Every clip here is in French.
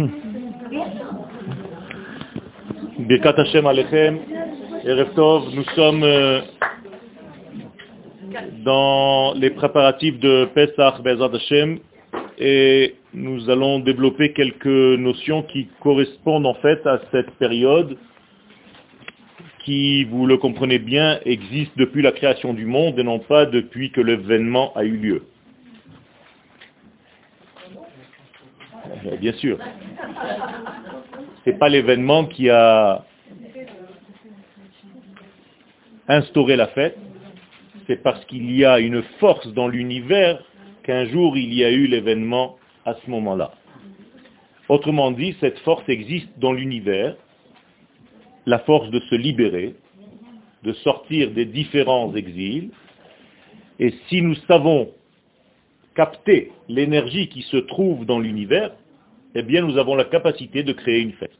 Birkat Alechem, nous sommes euh, dans les préparatifs de Pesach Bezat Hashem et nous allons développer quelques notions qui correspondent en fait à cette période qui, vous le comprenez bien, existe depuis la création du monde et non pas depuis que l'événement a eu lieu. Eh, bien sûr. Ce n'est pas l'événement qui a instauré la fête, c'est parce qu'il y a une force dans l'univers qu'un jour il y a eu l'événement à ce moment-là. Autrement dit, cette force existe dans l'univers, la force de se libérer, de sortir des différents exils, et si nous savons capter l'énergie qui se trouve dans l'univers, eh bien nous avons la capacité de créer une fête.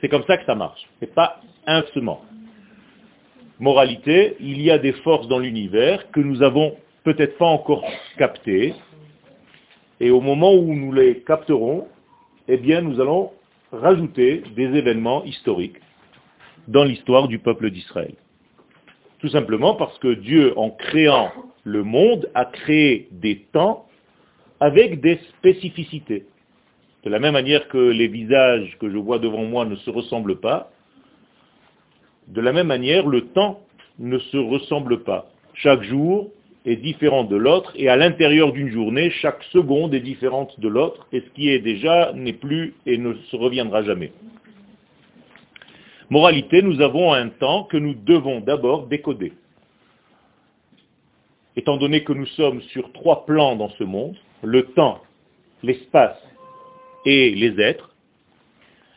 C'est comme ça que ça marche. Ce n'est pas inversement. Moralité, il y a des forces dans l'univers que nous avons peut-être pas encore captées, et au moment où nous les capterons, eh bien nous allons rajouter des événements historiques dans l'histoire du peuple d'Israël. Tout simplement parce que Dieu, en créant le monde, a créé des temps avec des spécificités. De la même manière que les visages que je vois devant moi ne se ressemblent pas, de la même manière, le temps ne se ressemble pas. Chaque jour est différent de l'autre, et à l'intérieur d'une journée, chaque seconde est différente de l'autre, et ce qui est déjà n'est plus et ne se reviendra jamais. Moralité, nous avons un temps que nous devons d'abord décoder. Étant donné que nous sommes sur trois plans dans ce monde, le temps, l'espace et les êtres,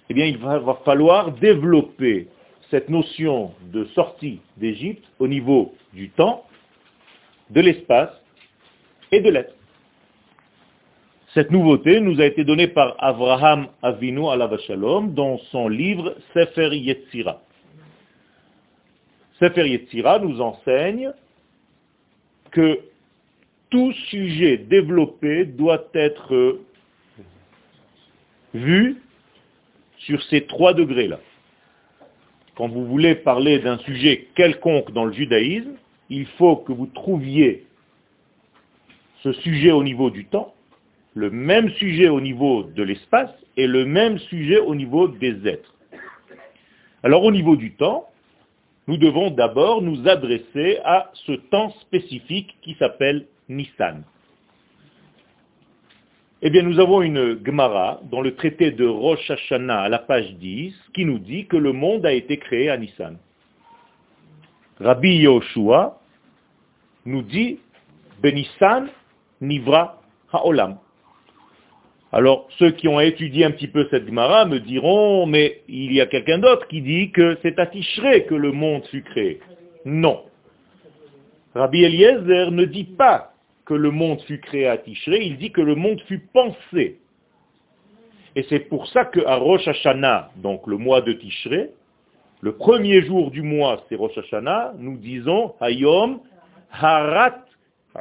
eh bien il va, falloir développer cette notion de sortie d'Égypte au niveau du temps, de l'espace et de l'être. Cette nouveauté nous a été donnée par Avraham Avinu Alavashalom dans son livre Sefer Yetzira. Sefer Yetzira nous enseigne que tout sujet développé doit être vu sur ces trois degrés-là. Quand vous voulez parler d'un sujet quelconque dans le judaïsme, il faut que vous trouviez ce sujet au niveau du temps, le même sujet au niveau de l'espace et le même sujet au niveau des êtres. Alors au niveau du temps, nous devons d'abord nous adresser à ce temps spécifique qui s'appelle Nissan. Eh bien, nous avons une Gemara dans le traité de Rosh Hashanah à la page 10 qui nous dit que le monde a été créé à Nissan. Rabbi Yoshua nous dit Benissan Nivra Haolam. Alors, ceux qui ont étudié un petit peu cette Gemara me diront, mais il y a quelqu'un d'autre qui dit que c'est à Tishré que le monde fut créé. Non. Rabbi Eliezer ne dit pas que le monde fut créé à Tishré, il dit que le monde fut pensé. Et c'est pour ça qu'à Rosh Hashanah, donc le mois de Tishré, le premier jour du mois, c'est Rosh Hashanah, nous disons Hayom Harat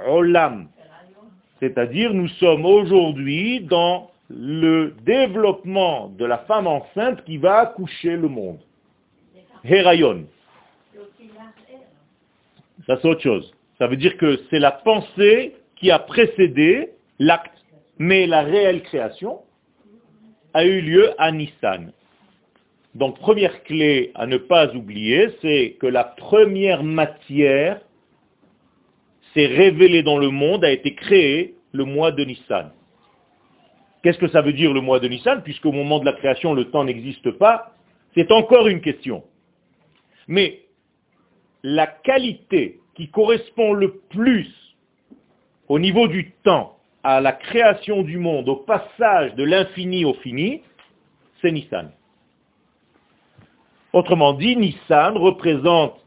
Olam. C'est-à-dire, nous sommes aujourd'hui dans le développement de la femme enceinte qui va accoucher le monde. Herayon. Ça, c'est autre chose. Ça veut dire que c'est la pensée qui a précédé l'acte. Mais la réelle création a eu lieu à Nissan. Donc première clé à ne pas oublier, c'est que la première matière s'est révélée dans le monde, a été créée le mois de Nissan. Qu'est-ce que ça veut dire le mois de Nissan? Puisqu'au moment de la création, le temps n'existe pas, c'est encore une question. Mais la qualité qui correspond le plus au niveau du temps à la création du monde, au passage de l'infini au fini, c'est Nissan. Autrement dit, Nissan représente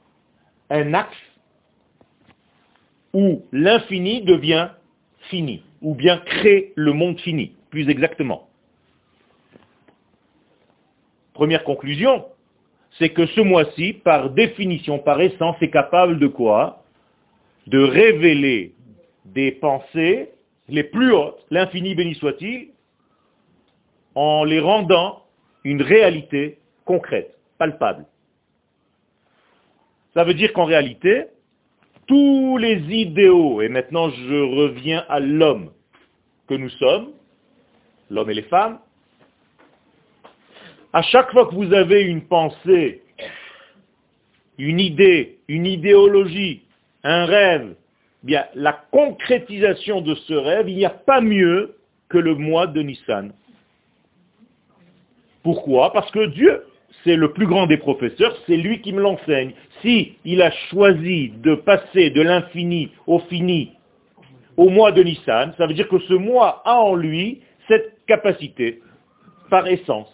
un axe où l'infini devient fini, ou bien crée le monde fini, plus exactement. Première conclusion, c'est que ce mois-ci, par définition, par essence, est capable de quoi? De révéler des pensées les plus hautes, l'infini béni soit-il, en les rendant une réalité concrète, palpable. Ça veut dire qu'en réalité, tous les idéaux, et maintenant je reviens à l'homme que nous sommes, l'homme et les femmes, à chaque fois que vous avez une pensée, une idée, une idéologie, un rêve, bien la concrétisation de ce rêve, il n'y a pas mieux que le mois de Nissan. Pourquoi? Parce que Dieu, c'est le plus grand des professeurs, c'est lui qui me l'enseigne. Si il a choisi de passer de l'infini au fini au mois de Nissan, ça veut dire que ce mois a en lui cette capacité, par essence.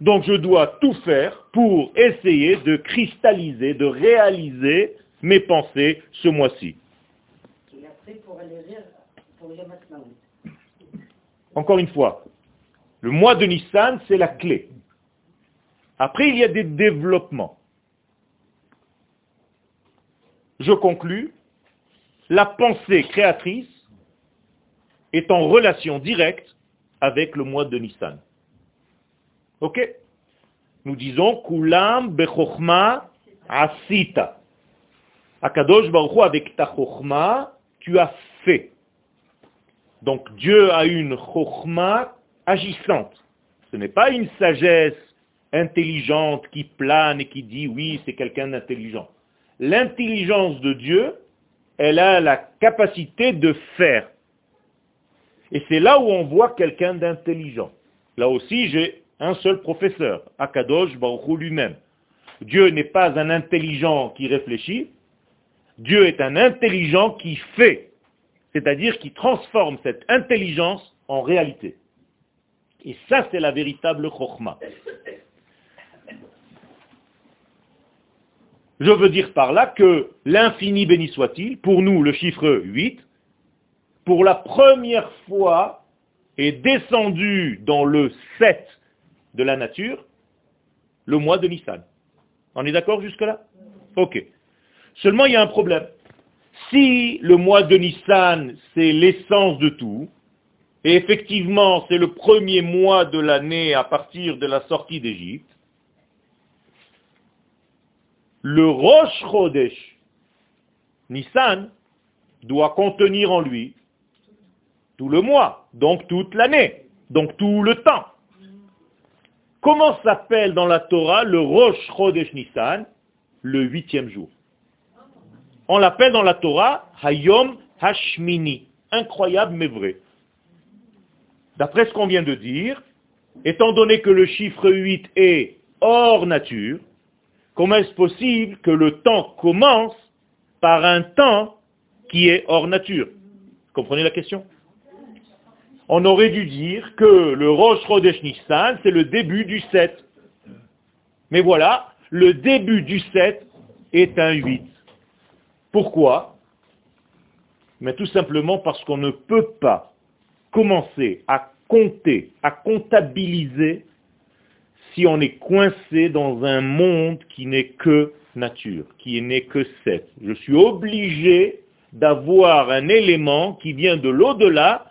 Donc je dois tout faire pour essayer de cristalliser, de réaliser mes pensées ce mois-ci. Encore une fois, le mois de Nissan, c'est la clé. Après, il y a des développements. Je conclus. La pensée créatrice est en relation directe avec le mois de Nissan. Ok? Nous disons Kulam bechokma asita. Akadosh Baruch avec ta chokma, tu as fait. Donc Dieu a une chokma agissante. Ce n'est pas une sagesse intelligente qui plane et qui dit oui, c'est quelqu'un d'intelligent. L'intelligence de Dieu, elle a la capacité de faire. Et c'est là où on voit quelqu'un d'intelligent. Là aussi, j'ai un seul professeur, Akadosh Baruch lui-même. Dieu n'est pas un intelligent qui réfléchit, Dieu est un intelligent qui fait, c'est-à-dire qui transforme cette intelligence en réalité. Et ça, c'est la véritable chokhmah. Je veux dire par là que l'infini béni soit-il, pour nous le chiffre 8, pour la première fois est descendu dans le 7 de la nature le mois de Nissan. On est d'accord jusque-là? Ok. Seulement il y a un problème. Si le mois de Nissan, c'est l'essence de tout, et effectivement c'est le premier mois de l'année à partir de la sortie d'Égypte, le Rosh Chodesh, Nissan, doit contenir en lui tout le mois, donc toute l'année, donc tout le temps. Comment s'appelle dans la Torah le Rosh Chodesh Nissan? Le huitième jour. On l'appelle dans la Torah Hayom Hashmini. Incroyable mais vrai. D'après ce qu'on vient de dire, étant donné que le chiffre 8 est hors nature, Comment est-ce possible que le temps commence par un temps qui est hors nature? Comprenez la question? On aurait dû dire que le Rosh Chodesh Nissan, c'est le début du 7. Mais voilà, le début du 7 est un 8. Pourquoi? Mais tout simplement parce qu'on ne peut pas commencer à compter, à comptabiliser si on est coincé dans un monde qui n'est que nature, qui n'est que 7. Je suis obligé d'avoir un élément qui vient de l'au-delà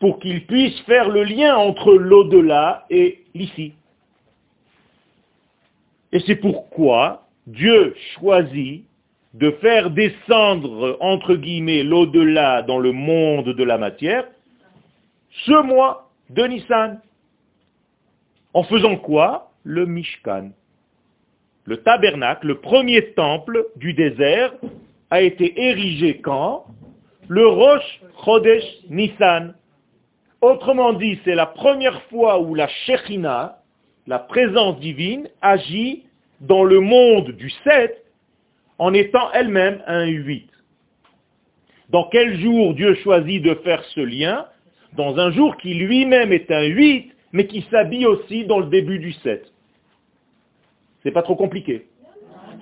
pour qu'il puisse faire le lien entre l'au-delà et l'ici. Et c'est pourquoi Dieu choisit de faire descendre, entre guillemets, l'au-delà dans le monde de la matière, ce mois de Nissan. En faisant quoi? Le Mishkan. Le tabernacle, le premier temple du désert, a été érigé quand? Le Rosh Chodesh Nissan. Autrement dit, c'est la première fois où la Shekhina, la présence divine, agit dans le monde du 7 en étant elle-même un 8. Dans quel jour Dieu choisit de faire ce lien? Dans un jour qui lui-même est un 8 mais qui s'habille aussi dans le début du 7. C'est pas trop compliqué.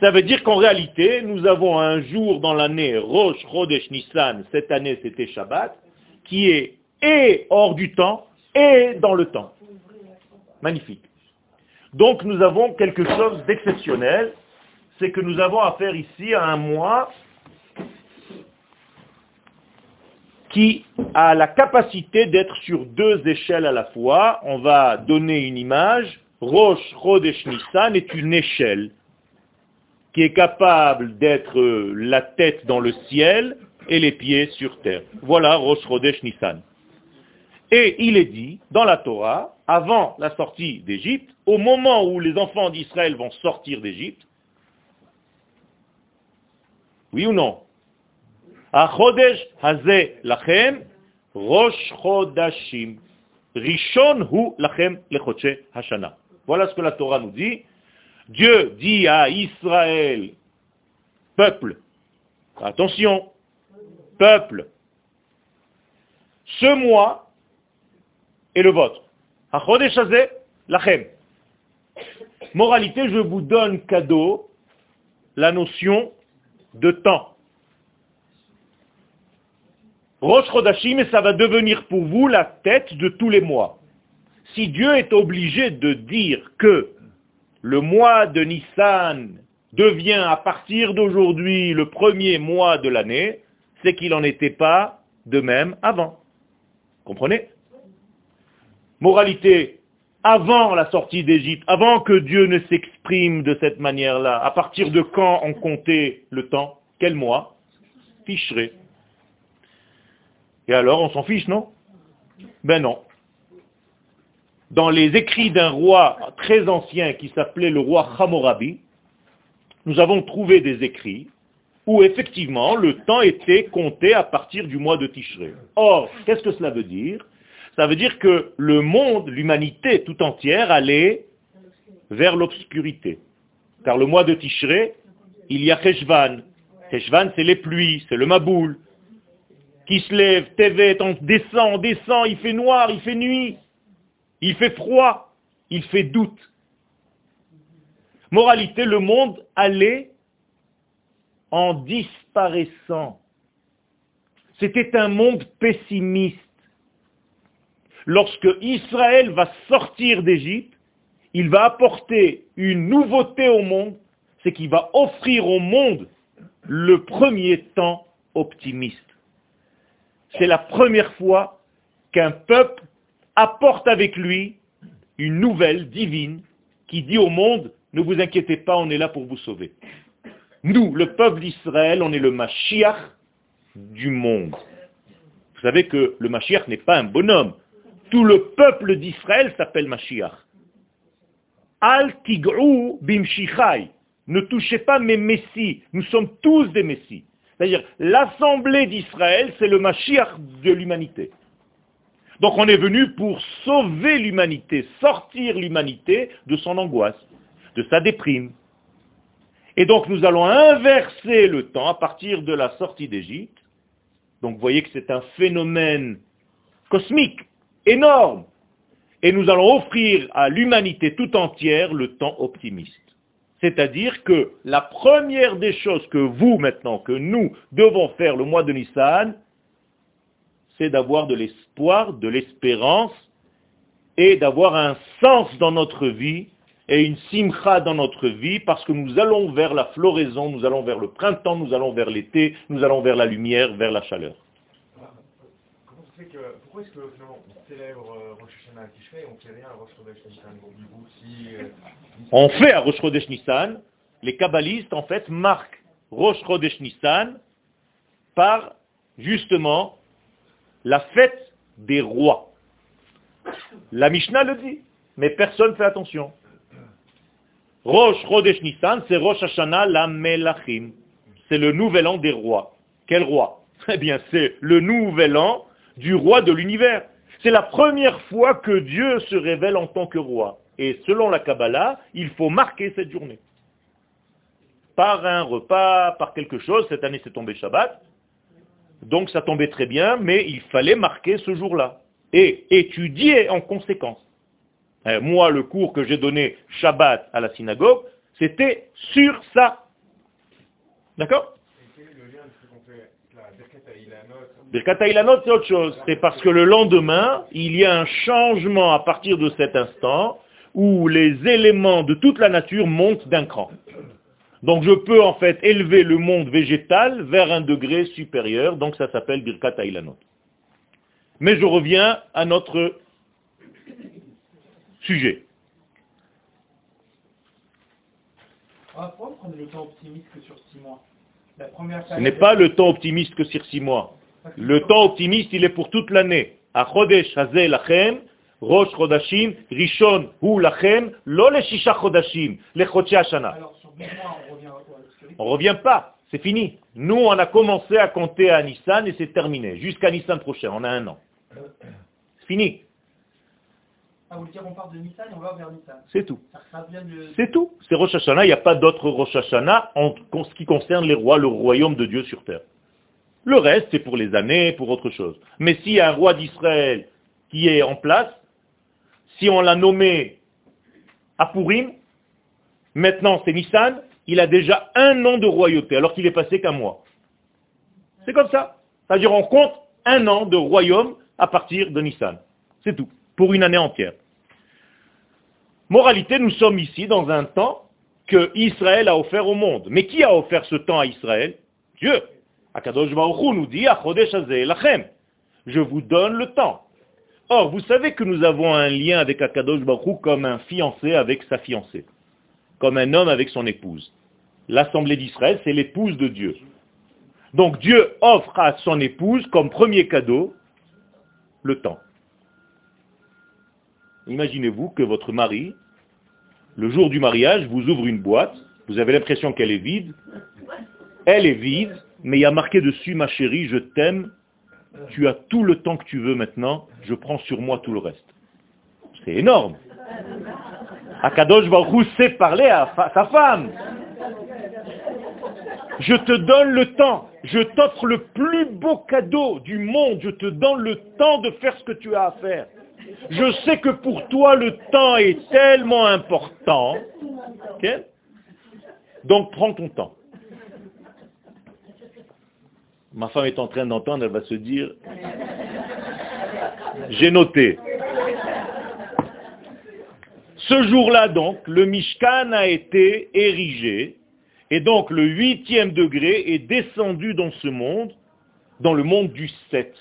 Ça veut dire qu'en réalité, nous avons un jour dans l'année, Rosh Chodesh Nissan, cette année c'était Shabbat, qui est et hors du temps et dans le temps. Magnifique. Donc nous avons quelque chose d'exceptionnel, c'est que nous avons affaire ici à un mois qui a la capacité d'être sur deux échelles à la fois. On va donner une image. Rosh Chodesh Nissan est une échelle qui est capable d'être la tête dans le ciel et les pieds sur terre. Voilà Rosh Chodesh Nissan. Et il est dit dans la Torah, avant la sortie d'Égypte, au moment où les enfants d'Israël vont sortir d'Égypte, oui ou non. Voilà ce que la Torah nous dit. Dieu dit à Israël, peuple, attention, peuple, ce mois est le vôtre. Lachem. Moralité, je vous donne cadeau la notion de temps. Rosh Chodashim, ça va devenir pour vous la tête de tous les mois. Si Dieu est obligé de dire que le mois de Nissan devient à partir d'aujourd'hui le premier mois de l'année, c'est qu'il n'en était pas de même avant. Comprenez? Moralité, avant la sortie d'Égypte, avant que Dieu ne s'exprime de cette manière-là, à partir de quand on comptait le temps? Quel mois? Ficherait. Et alors, on s'en fiche, non? Ben non. Dans les écrits d'un roi très ancien qui s'appelait le roi Hammurabi, nous avons trouvé des écrits où effectivement le temps était compté à partir du mois de Tishré. Or, qu'est-ce que cela veut dire? Ça veut dire que le monde, l'humanité tout entière allait vers l'obscurité. Car le mois de Tishré, il y a Cheshvan. Cheshvan, c'est les pluies, c'est le Maboul. Qui se lève, Tevet, on descend, on descend, il fait noir, il fait nuit, il fait froid, il fait doute. Moralité, le monde allait en disparaissant. C'était un monde pessimiste lorsque Israël va sortir d'Égypte, il va apporter une nouveauté au monde, c'est qu'il va offrir au monde le premier temps optimiste. C'est la première fois qu'un peuple apporte avec lui une nouvelle divine qui dit au monde, ne vous inquiétez pas, on est là pour vous sauver. Nous, le peuple d'Israël, on est le Mashiach du monde. Vous savez que le Mashiach n'est pas un bonhomme. Tout le peuple d'Israël s'appelle Mashiach. Al tigrou bimshichai. Ne touchez pas mes messies. Nous sommes tous des messies. C'est-à-dire, l'assemblée d'Israël, c'est le Mashiach de l'humanité. Donc on est venu pour sauver l'humanité, sortir l'humanité de son angoisse, de sa déprime. Et donc nous allons inverser le temps à partir de la sortie d'Égypte. Donc vous voyez que c'est un phénomène cosmique énorme. Et nous allons offrir à l'humanité tout entière le temps optimiste. C'est-à-dire que la première des choses que vous, maintenant, que nous devons faire le mois de Nissan, c'est d'avoir de l'espoir, de l'espérance, et d'avoir un sens dans notre vie, et une simcha dans notre vie, parce que nous allons vers la floraison, nous allons vers le printemps, nous allons vers l'été, nous allons vers la lumière, vers la chaleur. Pourquoi est-ce que célèbre euh, Rosh Hashanah et on fait rien à Rosh Chodesh Nissan? Euh, On fait à Rosh Chodesh Nissan, les kabbalistes en fait marquent Rosh Chodesh Nissan par justement la fête des rois. La Mishnah le dit, mais personne ne fait attention. Rosh Chodesh Nissan, c'est Rosh Hashanah la Melachim. C'est le nouvel an des rois. Quel roi? Eh bien, c'est le nouvel an du roi de l'univers. C'est la première fois que Dieu se révèle en tant que roi. Et selon la Kabbalah, il faut marquer cette journée. Par un repas, par quelque chose. Cette année, c'est tombé Shabbat. Donc ça tombait très bien, mais il fallait marquer ce jour-là. Et étudier en conséquence. Euh, moi, le cours que j'ai donné Shabbat à la synagogue, c'était sur ça. D'accord? Birkat Ilanot, c'est autre chose. C'est parce que le lendemain, il y a un changement à partir de cet instant où les éléments de toute la nature montent d'un cran. Donc je peux en fait élever le monde végétal vers un degré supérieur, donc ça s'appelle Birkat Ilanot. Mais je reviens à notre sujet. Prendre le temps optimiste que sur six mois Ce n'est pas le temps optimiste que sur six mois. Le temps optimiste, il est pour toute l'année. Achodesh hazel lachem, Rosh Chodashim, Rishon Hu Lachem, Lo le Shisha Chodashim, le Chodshi Hashana. Alors sur 12 mois, on revient pas, c'est fini. Nous, on a commencé à compter à Nissan et c'est terminé. Jusqu'à Nissan prochain, on a un an. C'est fini. Ah, vous dire on part de Nissan et on va vers Nissan. C'est tout. De... C'est tout. C'est Rosh Hashanah, il n'y a pas d'autre Rosh Hashanah en ce qui concerne les rois, le royaume de Dieu sur terre. Le reste, c'est pour les années, pour autre chose. Mais s'il y a un roi d'Israël qui est en place, si on l'a nommé Apurim, maintenant c'est Nissan, il a déjà un an de royauté, alors qu'il est passé qu'un mois. C'est comme ça. C'est-à-dire on compte un an de royaume à partir de Nissan. C'est tout, pour une année entière. Moralité, nous sommes ici dans un temps que Israël a offert au monde. Mais qui a offert ce temps à Israël? Dieu. Akadosh Baruch nous dit, Je vous donne le temps. Or, vous savez que nous avons un lien avec Akadosh Baruch comme un fiancé avec sa fiancée, comme un homme avec son épouse. L'assemblée d'Israël, c'est l'épouse de Dieu. Donc Dieu offre à son épouse comme premier cadeau le temps. Imaginez-vous que votre mari, le jour du mariage, vous ouvre une boîte, vous avez l'impression qu'elle est vide, elle est vide, mais il y a marqué dessus, ma chérie, je t'aime, tu as tout le temps que tu veux maintenant, je prends sur moi tout le reste. C'est énorme. Akadosh Baruch sait parler à sa femme. Je te donne le temps. Je t'offre le plus beau cadeau du monde. Je te donne le temps de faire ce que tu as à faire. Je sais que pour toi, le temps est tellement important. Donc prends ton temps. Ma femme est en train d'entendre, elle va se dire, j'ai noté. Ce jour-là donc, le Mishkan a été érigé, et donc le huitième degré est descendu dans ce monde, dans le monde du 7.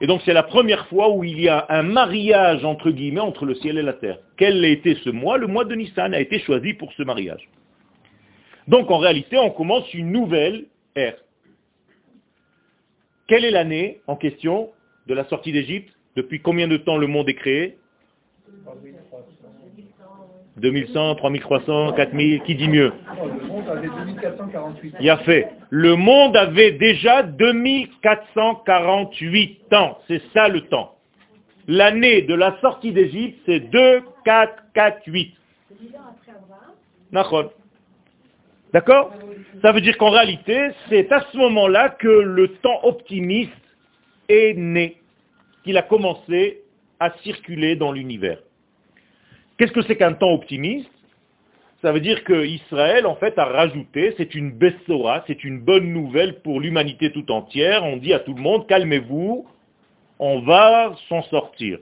Et donc c'est la première fois où il y a un mariage, entre guillemets, entre le ciel et la terre. Quel a été ce mois? Le mois de Nissan a été choisi pour ce mariage. Donc en réalité, on commence une nouvelle ère. Quelle est l'année en question de la sortie d'Égypte Depuis combien de temps le monde est créé 2100, 3300, 4000, qui dit mieux Le monde avait 2448 Il a fait. Le monde avait déjà 2448 ans. C'est ça le temps. L'année de la sortie d'Égypte, c'est 2, 4, 4, 8. D'accord? Ça veut dire qu'en réalité, c'est à ce moment-là que le temps optimiste est né, qu'il a commencé à circuler dans l'univers. Qu'est-ce que c'est qu'un temps optimiste? Ça veut dire que Israël, en fait, a rajouté, c'est une bessora, c'est une bonne nouvelle pour l'humanité tout entière. On dit à tout le monde, calmez-vous, on va s'en sortir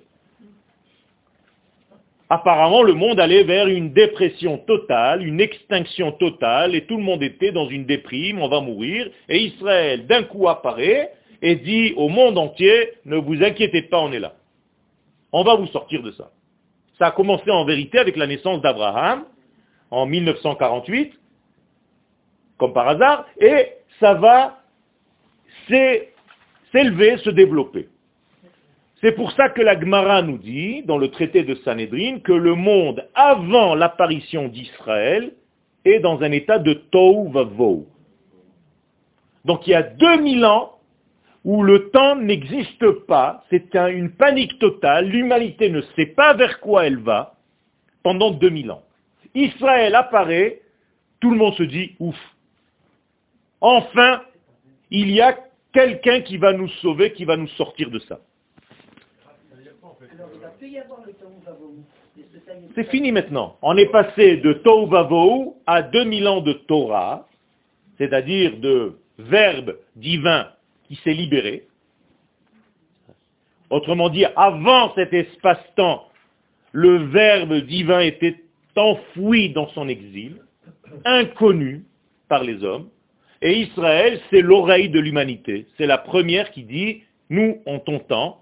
apparemment le monde allait vers une dépression totale, une extinction totale, et tout le monde était dans une déprime, on va mourir, et Israël d'un coup apparaît et dit au monde entier, ne vous inquiétez pas, on est là. On va vous sortir de ça. Ça a commencé en vérité avec la naissance d'Abraham en 1948, comme par hasard, et ça va s'élever, se développer. C'est pour ça que la Gemara nous dit, dans le traité de Sanhedrin, que le monde, avant l'apparition d'Israël, est dans un état de Tohu Vavou. Donc il y a 2000 ans où le temps n'existe pas, c'est une panique totale, l'humanité ne sait pas vers quoi elle va, pendant 2000 ans. Israël apparaît, tout le monde se dit, ouf. Enfin, il y a quelqu'un qui va nous sauver, qui va nous sortir de ça. C'est fini maintenant. On est passé de Tohu à 2000 ans de Torah, c'est-à-dire de verbe divin qui s'est libéré. Autrement dit, avant cet espace-temps, le verbe divin était enfoui dans son exil, inconnu par les hommes, et Israël, c'est l'oreille de l'humanité. C'est la première qui dit, nous, en ton temps,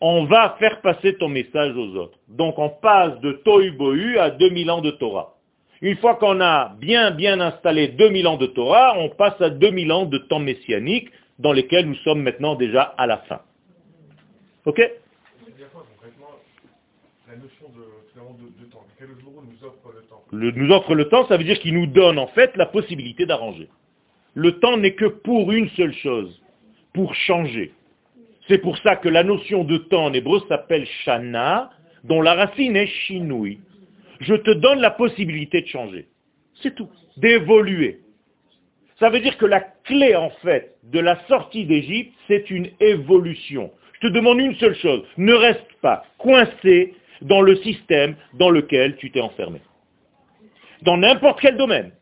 on va faire passer ton message aux autres. Donc on passe de Tohu à 2000 ans de Torah. Une fois qu'on a bien bien installé 2000 ans de Torah, on passe à 2000 ans de temps messianique dans lesquels nous sommes maintenant déjà à la fin. Ok? La notion de, temps. Le temps Nous offre le temps, ça veut dire qu'il nous donne en fait la possibilité d'arranger. Le temps n'est que pour une seule chose, pour changer. C'est pour ça que la notion de temps en hébreu s'appelle shana, dont la racine est shinui. Je te donne la possibilité de changer. C'est tout. D'évoluer. Ça veut dire que la clé, en fait, de la sortie d'Égypte, c'est une évolution. Je te demande une seule chose. Ne reste pas coincé dans le système dans lequel tu t'es enfermé. Dans n'importe quel domaine.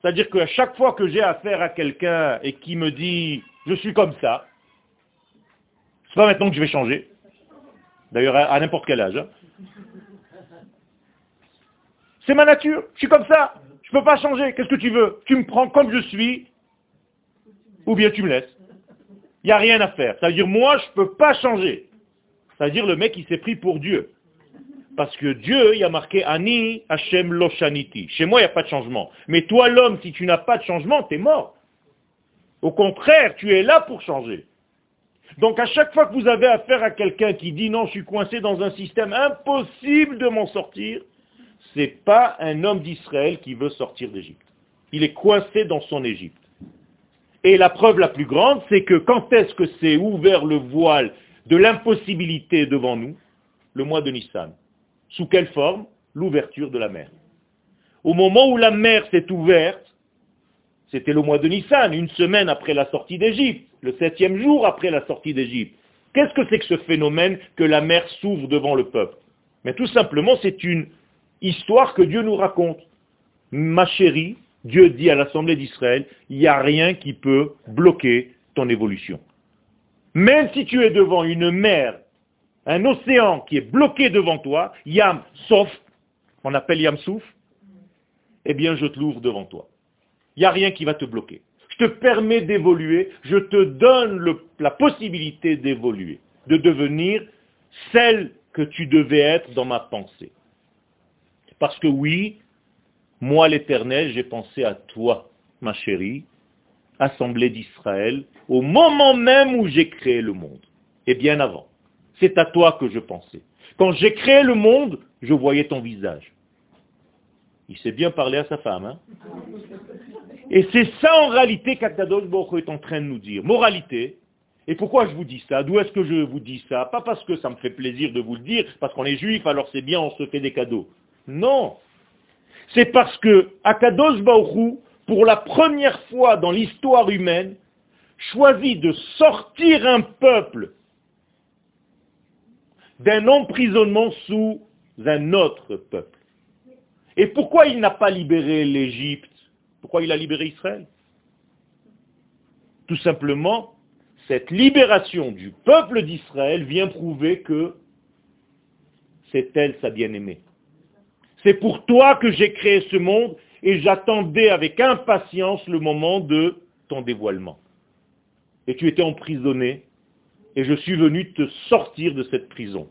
C'est-à-dire qu'à chaque fois que j'ai affaire à quelqu'un et qui me dit je suis comme ça, maintenant que je vais changer. D'ailleurs, à, n'importe quel âge. Hein. C'est ma nature. Je suis comme ça. Je ne peux pas changer. Qu'est-ce que tu veux? Tu me prends comme je suis, ou bien tu me laisses. Il n'y a rien à faire. C'est-à-dire, moi, je ne peux pas changer. C'est-à-dire, le mec, il s'est pris pour Dieu. Parce que Dieu, il a marqué Ani Hashem Loshaniti. Chez moi, il n'y a pas de changement. Mais toi, l'homme, si tu n'as pas de changement, tu es mort. Au contraire, tu es là pour changer. Donc à chaque fois que vous avez affaire à quelqu'un qui dit non, je suis coincé dans un système impossible de m'en sortir, ce n'est pas un homme d'Israël qui veut sortir d'Égypte. Il est coincé dans son Égypte. Et la preuve la plus grande, c'est que quand est-ce que s'est ouvert le voile de l'impossibilité devant nous? Le mois de Nissan. Sous quelle forme? L'ouverture de la mer. Au moment où la mer s'est ouverte, c'était le mois de Nissan, une semaine après la sortie d'Égypte, le septième jour après la sortie d'Égypte. Qu'est-ce que c'est que ce phénomène que la mer s'ouvre devant le peuple? Mais tout simplement, c'est une histoire que Dieu nous raconte. Ma chérie, Dieu dit à l'Assemblée d'Israël, il n'y a rien qui peut bloquer ton évolution. Même si tu es devant une mer un océan qui est bloqué devant toi, Yam, sauf, on appelle Yam Souf, eh bien je te l'ouvre devant toi. Il n'y a rien qui va te bloquer. Je te permets d'évoluer, je te donne la possibilité d'évoluer, de devenir celle que tu devais être dans ma pensée. Parce que oui, moi l'Éternel, j'ai pensé à toi, ma chérie, assemblée d'Israël, au moment même où j'ai créé le monde, et bien avant c'est à toi que je pensais. Quand j'ai créé le monde, je voyais ton visage. Il sait bien parler à sa femme. Hein et c'est ça en réalité qu'Akadosh Baruch est en train de nous dire. Moralité. Et pourquoi je vous dis ça? D'où est-ce que je vous dis ça? Pas parce que ça me fait plaisir de vous le dire, parce qu'on est juif, alors c'est bien, on se fait des cadeaux. Non. C'est parce que Akadosh Baruch pour la première fois dans l'histoire humaine, choisit de sortir un peuple d'un emprisonnement sous un autre peuple. Et pourquoi il n'a pas libéré l'Égypte? Pourquoi il a libéré Israël? Tout simplement, cette libération du peuple d'Israël vient prouver que c'est elle sa bien-aimée. C'est pour toi que j'ai créé ce monde et j'attendais avec impatience le moment de ton dévoilement. Et tu étais emprisonné et je suis venu te sortir de cette prison.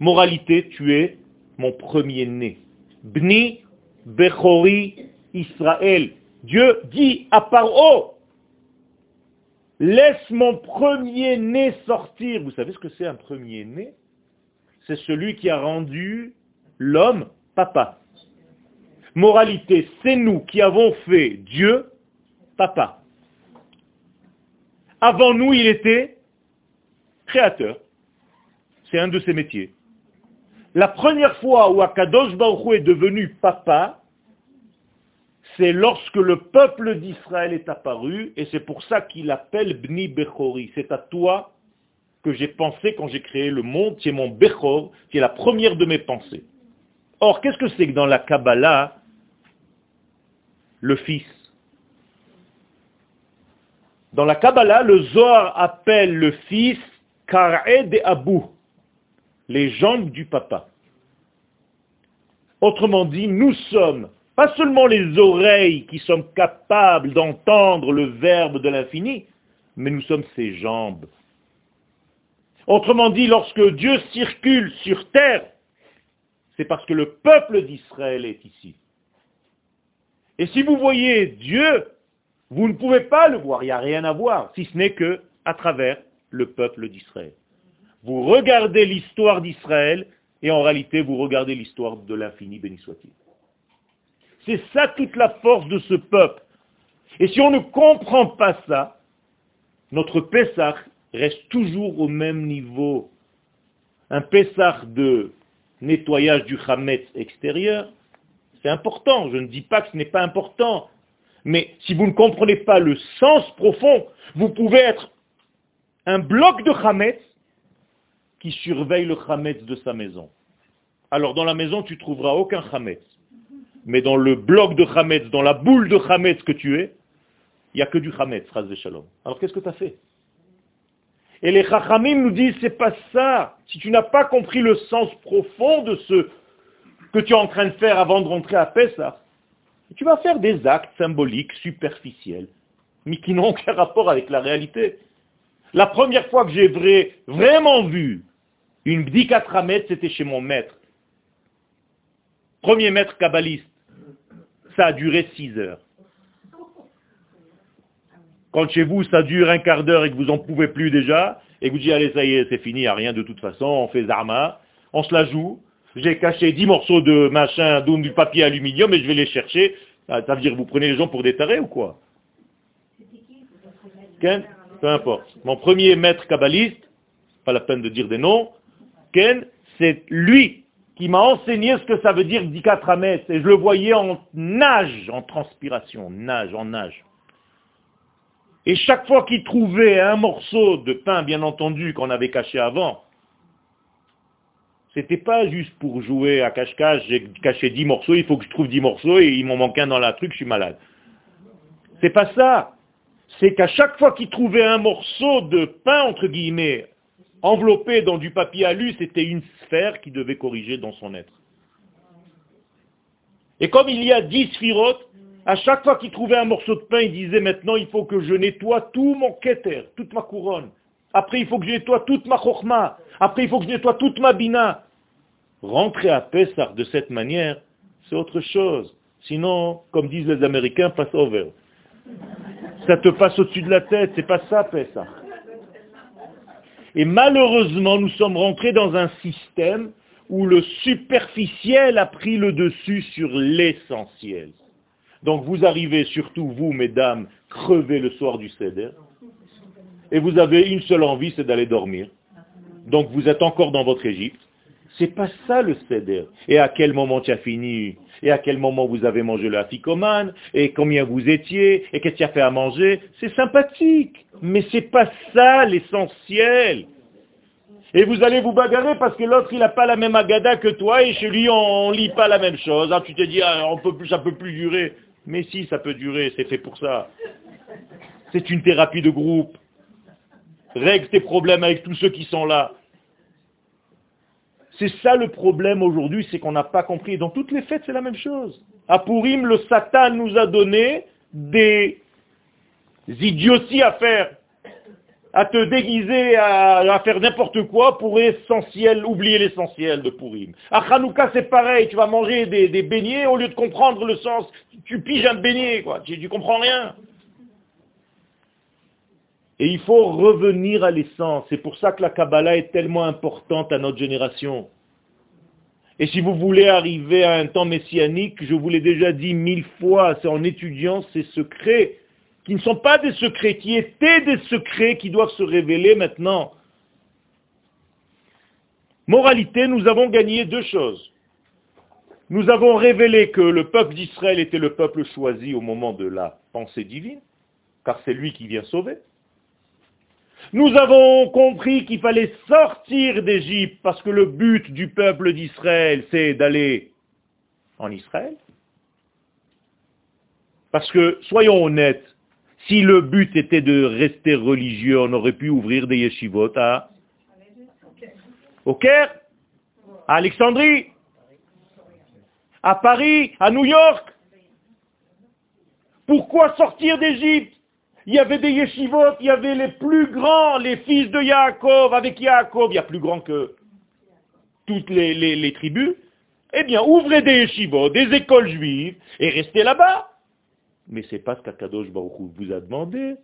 Moralité, tu es mon premier-né. Bni Bechori Israël. Dieu dit à Paro, laisse mon premier-né sortir. Vous savez ce que c'est un premier-né? C'est celui qui a rendu l'homme papa. Moralité, c'est nous qui avons fait Dieu papa. Avant nous, il était créateur. C'est un de ses métiers. La première fois où Akadosh Baruch est devenu papa, c'est lorsque le peuple d'Israël est apparu, et c'est pour ça qu'il appelle Bni Bechori. C'est à toi que j'ai pensé quand j'ai créé le monde, qui est mon Bechor, qui est la première de mes pensées. Or, qu'est-ce que c'est que dans la Kabbalah, le fils? Dans la Kabbalah, le Zohar appelle le fils de Abou, les jambes du papa. Autrement dit, nous sommes pas seulement les oreilles qui sommes capables d'entendre le verbe de l'infini, mais nous sommes ses jambes. Autrement dit, lorsque Dieu circule sur terre, c'est parce que le peuple d'Israël est ici. Et si vous voyez Dieu, vous ne pouvez pas le voir, il n'y a rien à voir, si ce n'est que à travers le peuple d'Israël. Vous regardez l'histoire d'Israël et en réalité vous regardez l'histoire de l'infini, béni soit-il. C'est ça toute la force de ce peuple. Et si on ne comprend pas ça, notre Pessah reste toujours au même niveau. Un Pessah de nettoyage du Hametz extérieur, c'est important. Je ne dis pas que ce n'est pas important. Mais si vous ne comprenez pas le sens profond, vous pouvez être un bloc de Hametz qui surveille le Hametz de sa maison. Alors dans la maison, tu trouveras aucun Hametz. Mais dans le bloc de Hametz, dans la boule de Hametz que tu es, il n'y a que du Hametz, de Shalom. Alors qu'est-ce que tu as fait? Et les Chachamim nous disent, c'est pas ça. Si tu n'as pas compris le sens profond de ce que tu es en train de faire avant de rentrer à Pessah, tu vas faire des actes symboliques, superficiels, mais qui n'ont aucun rapport avec la réalité. La première fois que j'ai vraiment vu une bdikat c'était chez mon maître. Premier maître kabbaliste. Ça a duré six heures. Quand chez vous, ça dure un quart d'heure et que vous n'en pouvez plus déjà, et que vous dites, allez, ça y est, c'est fini, il n'y a rien de toute façon, on fait zarma, on se la joue, j'ai caché dix morceaux de machin, du papier aluminium, et je vais les chercher. Ah, ça veut dire que vous prenez les gens pour des tarés ou quoi? Peu importe. Mon premier maître kabbaliste, pas la peine de dire des noms, Ken, c'est lui qui m'a enseigné ce que ça veut dire dikatrames, et je le voyais en nage, en transpiration, nage, en nage. Et chaque fois qu'il trouvait un morceau de pain, bien entendu, qu'on avait caché avant, c'était pas juste pour jouer à cache-cache, j'ai caché dix morceaux, il faut que je trouve dix morceaux et il m'en manque un dans la truc, je suis malade. C'est pas ça. C'est qu'à chaque fois qu'il trouvait un morceau de pain, entre guillemets, enveloppé dans du papier alu, c'était une sphère qui devait corriger dans son être. Et comme il y a dix sphirotes, à chaque fois qu'il trouvait un morceau de pain, il disait maintenant il faut que je nettoie tout mon keter, toute ma couronne. Après il faut que je nettoie toute ma chorma. Après il faut que je nettoie toute ma bina. Rentrer à Pessah de cette manière, c'est autre chose. Sinon, comme disent les Américains, passe over. Ça te passe au-dessus de la tête, c'est pas ça Pessah. Et malheureusement, nous sommes rentrés dans un système où le superficiel a pris le dessus sur l'essentiel. Donc vous arrivez, surtout vous, mesdames, crever le soir du Seder, et vous avez une seule envie, c'est d'aller dormir. Donc vous êtes encore dans votre Égypte. C'est pas ça le Seder. Et à quel moment tu as fini? Et à quel moment vous avez mangé le afikoman Et combien vous étiez? Et qu'est-ce que tu as fait à manger? C'est sympathique. Mais c'est pas ça l'essentiel. Et vous allez vous bagarrer parce que l'autre, il n'a pas la même agada que toi et chez lui, on ne lit pas la même chose. Ah, tu te dis, ah, on peut plus, ça peut plus durer. Mais si, ça peut durer, c'est fait pour ça. C'est une thérapie de groupe. Règle tes problèmes avec tous ceux qui sont là. C'est ça le problème aujourd'hui, c'est qu'on n'a pas compris. Dans toutes les fêtes, c'est la même chose. À Purim, le Satan nous a donné des idioties à faire, à te déguiser, à, faire n'importe quoi pour essentiel, oublier l'essentiel de Purim. À Hanouka, c'est pareil, tu vas manger des, beignets, au lieu de comprendre le sens, tu piges un beignet, quoi, tu, tu comprends rien. Et il faut revenir à l'essence. C'est pour ça que la Kabbalah est tellement importante à notre génération. Et si vous voulez arriver à un temps messianique, je vous l'ai déjà dit mille fois, c'est en étudiant ces secrets, qui ne sont pas des secrets, qui étaient des secrets qui doivent se révéler maintenant. Moralité, nous avons gagné deux choses. Nous avons révélé que le peuple d'Israël était le peuple choisi au moment de la pensée divine, car c'est lui qui vient sauver. Nous avons compris qu'il fallait sortir d'Égypte parce que le but du peuple d'Israël, c'est d'aller en Israël. Parce que, soyons honnêtes, si le but était de rester religieux, on aurait pu ouvrir des yeshivot à au Caire, à Alexandrie, à Paris, à New York. Pourquoi sortir d'Égypte? Il y avait des yeshivot, il y avait les plus grands, les fils de Yaakov, avec Yaakov, il y a plus grand que toutes les, tribus. Eh bien, ouvrez des yeshivot, des écoles juives, et restez là-bas. Mais c'est pas ce qu'Akadosh Baruch vous a demandé.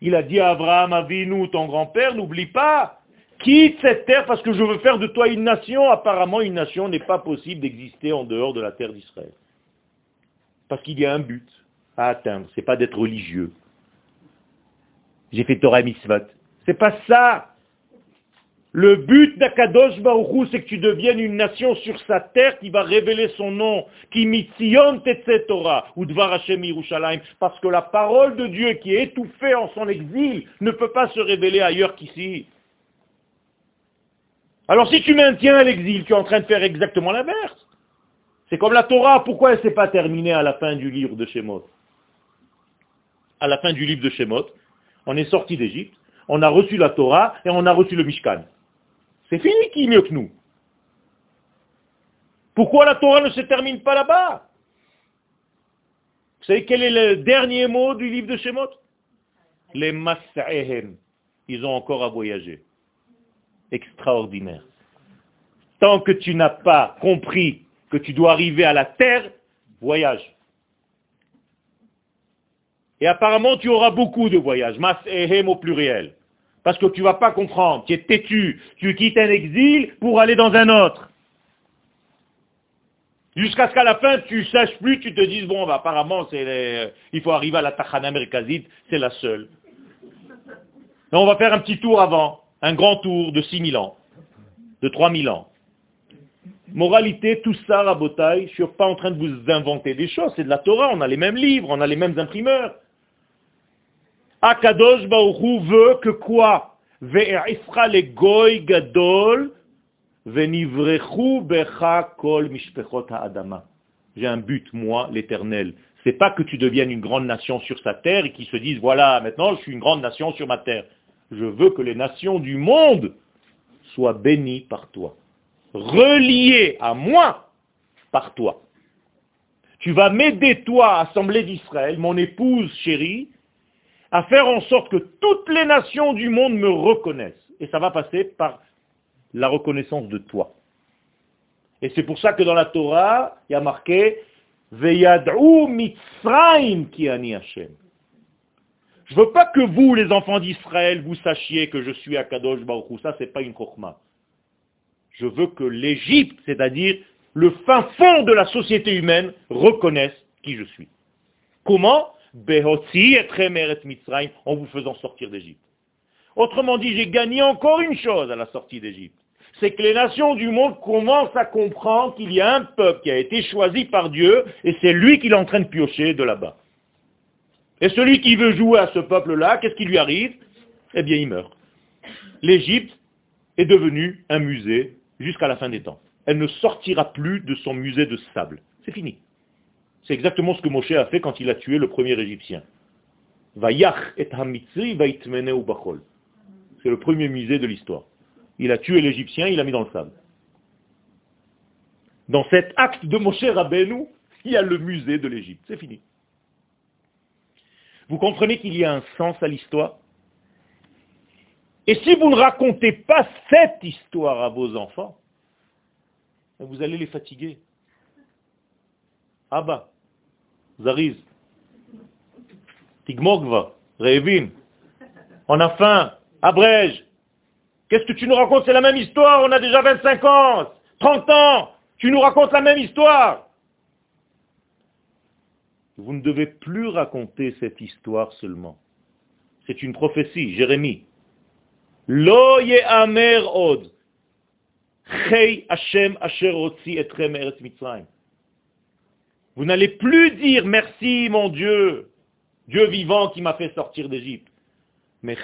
Il a dit à Abraham, Avinu, ton grand-père, n'oublie pas, quitte cette terre parce que je veux faire de toi une nation. Apparemment, une nation n'est pas possible d'exister en dehors de la terre d'Israël. Parce qu'il y a un but à atteindre, c'est pas d'être religieux. J'ai fait Torah et Mitzvot. C'est pas ça. Le but d'Akadosh Baruchou, c'est que tu deviennes une nation sur sa terre qui va révéler son nom, qui mitzion Torah, ou dvar Hashem parce que la parole de Dieu qui est étouffée en son exil ne peut pas se révéler ailleurs qu'ici. Alors si tu maintiens l'exil, tu es en train de faire exactement l'inverse. C'est comme la Torah, pourquoi elle ne s'est pas terminée à la fin du livre de Shemot? À la fin du livre de Shemot, on est sorti d'Égypte, on a reçu la Torah et on a reçu le Mishkan. C'est fini qui est mieux que nous. Pourquoi la Torah ne se termine pas là-bas? Vous savez quel est le dernier mot du livre de Shemot? Les Mas'ehem. Ils ont encore à voyager. Extraordinaire. Tant que tu n'as pas compris que tu dois arriver à la terre, voyage. Et apparemment, tu auras beaucoup de voyages. Mas'ehem au pluriel. Parce que tu ne vas pas comprendre, tu es têtu, tu quittes un exil pour aller dans un autre. Jusqu'à ce qu'à la fin, tu ne saches plus, tu te dises, bon, bah, apparemment, les- il faut arriver à la Tachana Merkazit, c'est la seule. On va faire un petit tour avant, un grand tour de 6000 ans, de 3000 ans. Moralité, tout ça, Rabotaï, je ne suis pas en train de vous inventer des choses, c'est de la Torah, on a les mêmes livres, on a les mêmes imprimeurs. Veut que quoi? J'ai un but, moi, l'éternel. C'est pas que tu deviennes une grande nation sur sa terre et qu'ils se disent, voilà, maintenant je suis une grande nation sur ma terre. Je veux que les nations du monde soient bénies par toi. Reliées à moi par toi. Tu vas m'aider, toi, Assemblée d'Israël, mon épouse chérie, à faire en sorte que toutes les nations du monde me reconnaissent. Et ça va passer par la reconnaissance de toi. Et c'est pour ça que dans la Torah, il y a marqué Veyad'u Mitzrayim ki ani Hashem. Je veux pas que vous, les enfants d'Israël, vous sachiez que je suis Akadosh Baruch Hu. Ça, c'est pas une chokma. Je veux que l'Égypte, c'est-à-dire le fin fond de la société humaine, reconnaisse qui je suis. Comment? En vous faisant sortir d'Égypte. Autrement dit, j'ai gagné encore une chose à la sortie d'Égypte. C'est que les nations du monde commencent à comprendre qu'il y a un peuple qui a été choisi par Dieu et c'est lui qui est en train de piocher de là-bas. Et celui qui veut jouer à ce peuple-là, qu'est-ce qui lui arrive? Eh bien, il meurt. L'Égypte est devenue un musée jusqu'à la fin des temps. Elle ne sortira plus de son musée de sable. C'est fini. C'est exactement ce que Moshe a fait quand il a tué le premier Égyptien. C'est le premier musée de l'histoire. Il a tué l'Égyptien, il l'a mis dans le sable. Dans cet acte de Moshe Rabbeinu, il y a le musée de l'Égypte. C'est fini. Vous comprenez qu'il y a un sens à l'histoire? Et si vous ne racontez pas cette histoire à vos enfants, vous allez les fatiguer. Abba, Zariz, Tigmogva, Revin, on a faim, abrège. Qu'est-ce que tu nous racontes? C'est la même histoire, on a déjà 25 ans, 30 ans, tu nous racontes la même histoire. Vous ne devez plus raconter cette histoire seulement. C'est une prophétie, Jérémie. Lo od. Hashem asher eretz Mitzrayim. Vous n'allez plus dire merci mon Dieu, Dieu vivant qui m'a fait sortir d'Égypte. Mais.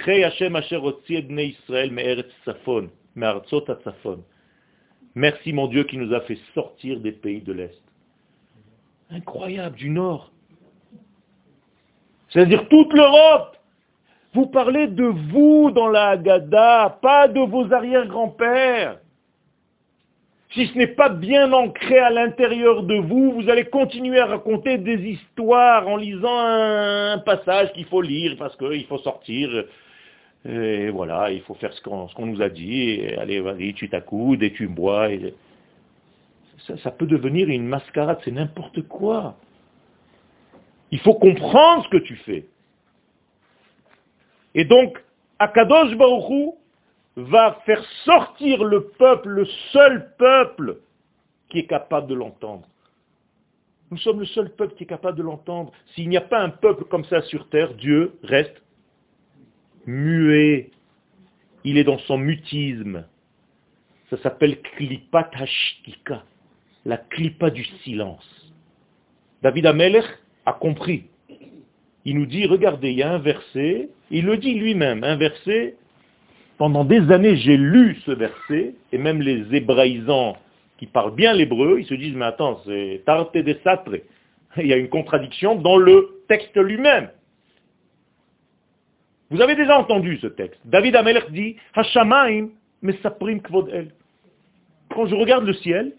Merci mon Dieu qui nous a fait sortir des pays de l'Est. Incroyable, du Nord. C'est-à-dire toute l'Europe. Vous parlez de vous dans la Haggadah, pas de vos arrière-grands-pères. Si ce n'est pas bien ancré à l'intérieur de vous, vous allez continuer à raconter des histoires en lisant un passage qu'il faut lire parce qu'il faut sortir. Et voilà, il faut faire ce qu'on nous a dit. Allez, vas-y, tu t'accoudes et tu bois. Ça peut devenir une mascarade, c'est n'importe quoi. Il faut comprendre ce que tu fais. Et donc, Akadosh Baruchou va faire sortir le peuple, le seul peuple qui est capable de l'entendre. Nous sommes le seul peuple qui est capable de l'entendre. S'il n'y a pas un peuple comme ça sur terre, Dieu reste muet. Il est dans son mutisme. Ça s'appelle klipat hashtika, la klipa du silence. David Amelech a compris. Il nous dit, regardez, il y a un verset, il le dit lui-même, un verset pendant des années, j'ai lu ce verset, et même les hébraïsants qui parlent bien l'hébreu, ils se disent, mais attends, c'est tarte des satre. Il y a une contradiction dans le texte lui-même. Vous avez déjà entendu ce texte. David Amelech dit, Hashamaim mesaprim kvod el. Quand je regarde le ciel,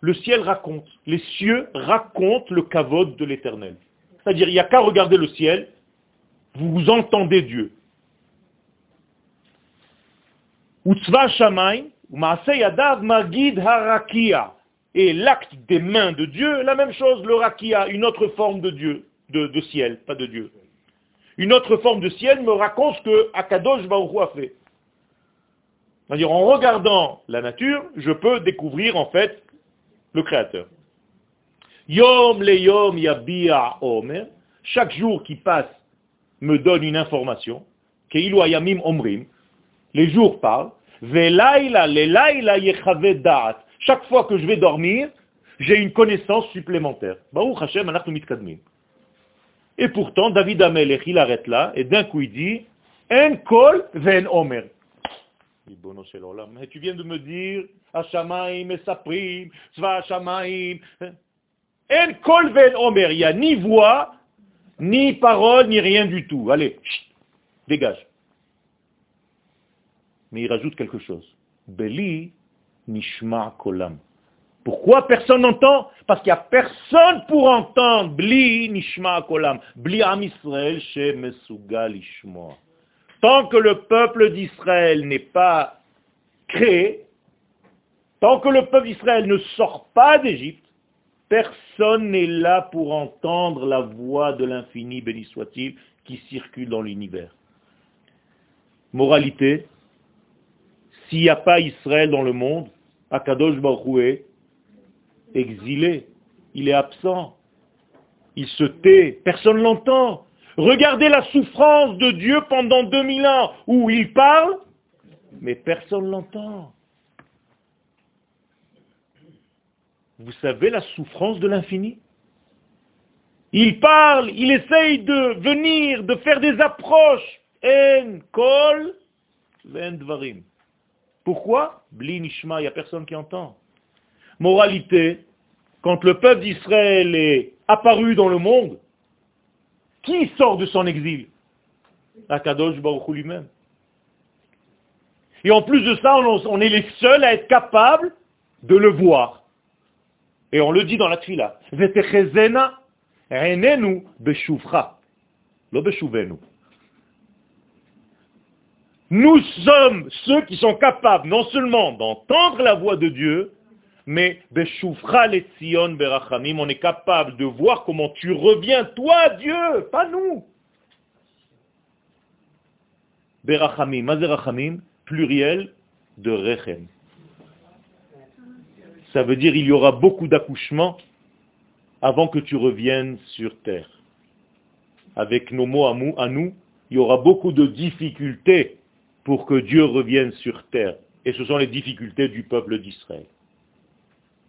le ciel raconte, les cieux racontent le kavod de l'éternel. C'est-à-dire, il n'y a qu'à regarder le ciel, vous entendez Dieu. Et l'acte des mains de Dieu, la même chose, le rakia, une autre forme de Dieu, de, ciel, pas de Dieu. Une autre forme de ciel me raconte ce que Akadosh Baruch a fait. C'est-à-dire, en regardant la nature, je peux découvrir en fait le Créateur. Yom le yom omer, chaque jour qui passe me donne une information, ayamim omrim, les jours parlent, chaque fois que je vais dormir, j'ai une connaissance supplémentaire. Et pourtant, David Amelech, il arrête là, et d'un coup il dit, En kol ven omer. Tu viens de me dire, Hashamaim et Saprim, Tzva Hashamaim. En kol ven omer. Il n'y a ni voix, ni parole, ni rien du tout. Allez, dégage mais il rajoute quelque chose. Beli nishma kolam. Pourquoi personne n'entend? Parce qu'il n'y a personne pour entendre. Bli nishma kolam. Bli am Israël Tant que le peuple d'Israël n'est pas créé, tant que le peuple d'Israël ne sort pas d'Égypte, personne n'est là pour entendre la voix de l'infini, béni soit-il, qui circule dans l'univers. Moralité, s'il n'y a pas Israël dans le monde, Akadosh Baruch est exilé, il est absent, il se tait, personne ne l'entend. Regardez la souffrance de Dieu pendant 2000 ans, où il parle, mais personne ne l'entend. Vous savez la souffrance de l'infini? Il parle, il essaye de venir, de faire des approches. En kol. Pourquoi? Bli Nishma, il n'y a personne qui entend. Moralité, quand le peuple d'Israël est apparu dans le monde, qui sort de son exil? Akadosh Baruch lui-même. Et en plus de ça, on est les seuls à être capables de le voir. Et on le dit dans la tfila. Vetechezena renenu beshuvcha. Lo beshuvenu. Nous sommes ceux qui sont capables non seulement d'entendre la voix de Dieu, mais on est capable de voir comment tu reviens, toi Dieu, pas nous. Berachamim, mazerachamim, pluriel de rechem. Ça veut dire il y aura beaucoup d'accouchements avant que tu reviennes sur terre. Avec nos mots à nous, il y aura beaucoup de difficultés pour que Dieu revienne sur terre. Et ce sont les difficultés du peuple d'Israël.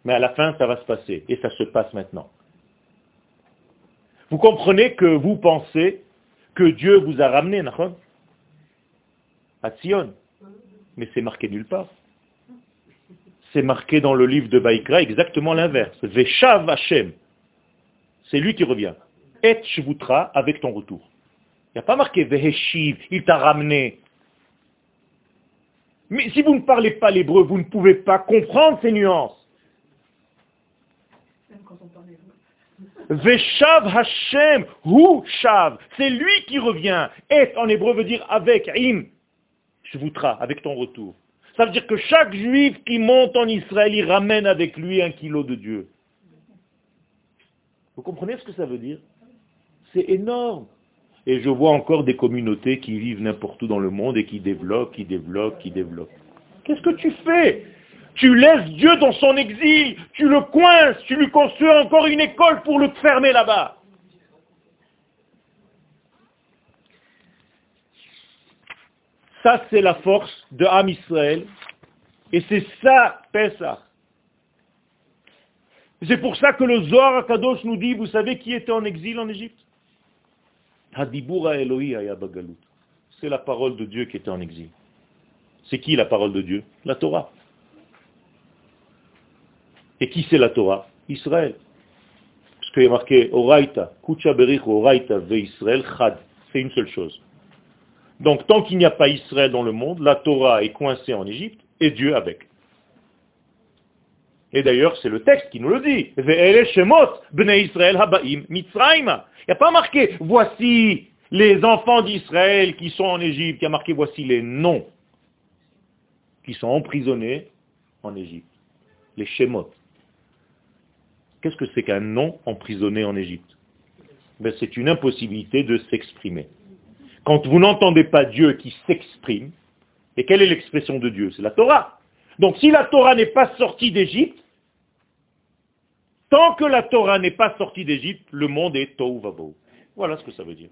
Mais à la fin, ça va se passer. Et ça se passe maintenant. Vous comprenez que vous pensez que Dieu vous a ramené, à Sion. Mais c'est marqué nulle part. C'est marqué dans le livre de Baïkra exactement l'inverse. Veshav Hashem. C'est lui qui revient. Et Shvutra avec ton retour. Il n'y a pas marqué Veheshiv, il t'a ramené. Mais si vous ne parlez pas l'hébreu, vous ne pouvez pas comprendre ces nuances. Veshav Hashem, Hu Shav, c'est lui qui revient. Et en hébreu veut dire avec, im, shvutra, avec ton retour. Ça veut dire que chaque juif qui monte en Israël, il ramène avec lui un kilo de Dieu. Vous comprenez ce que ça veut dire? C'est énorme. Et je vois encore des communautés qui vivent n'importe où dans le monde et qui développent, qui développent, qui développent. Qu'est-ce que tu fais? Tu laisses Dieu dans son exil, tu le coinces, tu lui construis encore une école pour le fermer là-bas. Ça, c'est la force de Ham Israël. Et c'est ça, Pessah. C'est pour ça que le Zohar Kadosh nous dit, vous savez qui était en exil en Égypte? C'est la parole de Dieu qui était en exil. C'est qui la parole de Dieu? La Torah. Et qui c'est la Torah? Israël. Parce qu'il y a marqué Oraita, Kucha Berich Oraita ve Israël Chad. C'est une seule chose. Donc tant qu'il n'y a pas Israël dans le monde, la Torah est coincée en Égypte et Dieu avec. Et d'ailleurs, c'est le texte qui nous le dit. Il n'y a pas marqué, voici les enfants d'Israël qui sont en Égypte. Il y a marqué, voici les noms qui sont emprisonnés en Égypte. Les Shemot. Qu'est-ce que c'est qu'un nom emprisonné en Égypte? Ben, C'est une impossibilité de s'exprimer. Quand vous n'entendez pas Dieu qui s'exprime, et quelle est l'expression de Dieu? C'est la Torah. Donc si la Torah n'est pas sortie d'Égypte, tant que la Torah n'est pas sortie d'Égypte, le monde est tohu Voilà ce que ça veut dire.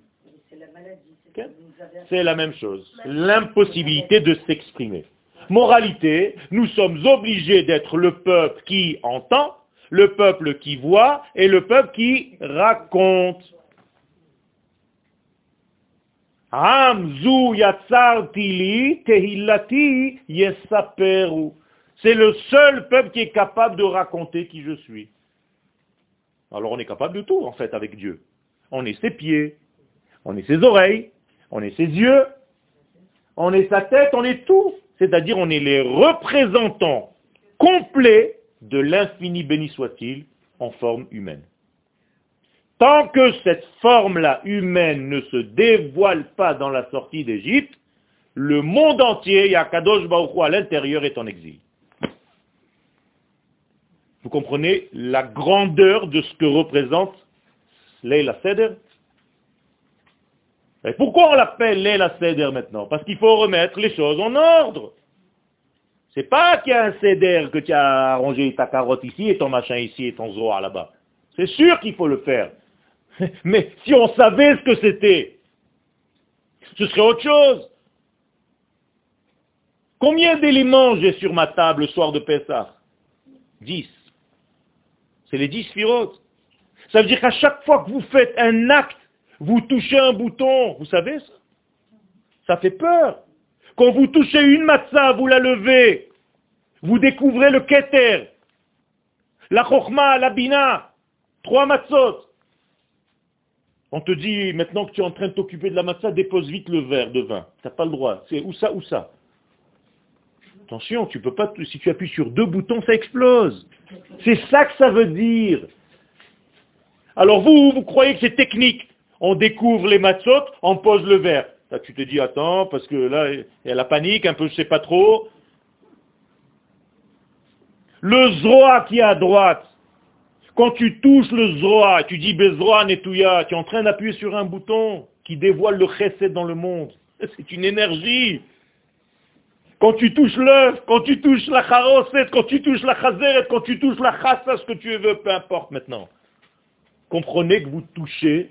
C'est la même chose. L'impossibilité de s'exprimer. Moralité, nous sommes obligés d'être le peuple qui entend, le peuple qui voit et le peuple qui raconte. C'est le seul peuple qui est capable de raconter qui je suis. Alors on est capable de tout en fait avec Dieu. On est ses pieds, on est ses oreilles, on est ses yeux, on est sa tête, on est tout. C'est-à-dire on est les représentants complets de l'infini béni soit-il en forme humaine. Tant que cette forme-là humaine ne se dévoile pas dans la sortie d'Égypte, le monde entier, Yakadosh Baruch à l'intérieur, est en exil. Vous comprenez la grandeur de ce que représente Leila Seder Et pourquoi on l'appelle Leila Seder maintenant? Parce qu'il faut remettre les choses en ordre. C'est pas qu'il y a un Seder que tu as arrangé ta carotte ici et ton machin ici et ton zoar là-bas. C'est sûr qu'il faut le faire. Mais si on savait ce que c'était, ce serait autre chose. Combien d'éléments j'ai sur ma table le soir de Pessah? Dix. C'est les dix sphirotes. Ça veut dire qu'à chaque fois que vous faites un acte, vous touchez un bouton. Vous savez ça? Ça fait peur. Quand vous touchez une matzah, vous la levez. Vous découvrez le keter, la chokma, la bina, trois matzot. On te dit, maintenant que tu es en train de t'occuper de la matzah, dépose vite le verre de vin. Tu n'as pas le droit. C'est où ça, ou ça? Attention, tu peux pas, si tu appuies sur deux boutons, ça explose. C'est ça que ça veut dire. Alors vous, vous croyez que c'est technique. On découvre les matzot, on pose le verre. tu te dis, attends, parce que là, il y a la panique, un peu, je sais pas trop. Le zroa qui est à droite, quand tu touches le Zoa, tu dis Bezroa Netouya, tu es en train d'appuyer sur un bouton qui dévoile le chesed dans le monde. C'est une énergie. Quand tu touches l'œuf, quand tu touches la charoset, quand tu touches la chazeret, quand tu touches la chassa, ce que tu veux, peu importe maintenant. Comprenez que vous touchez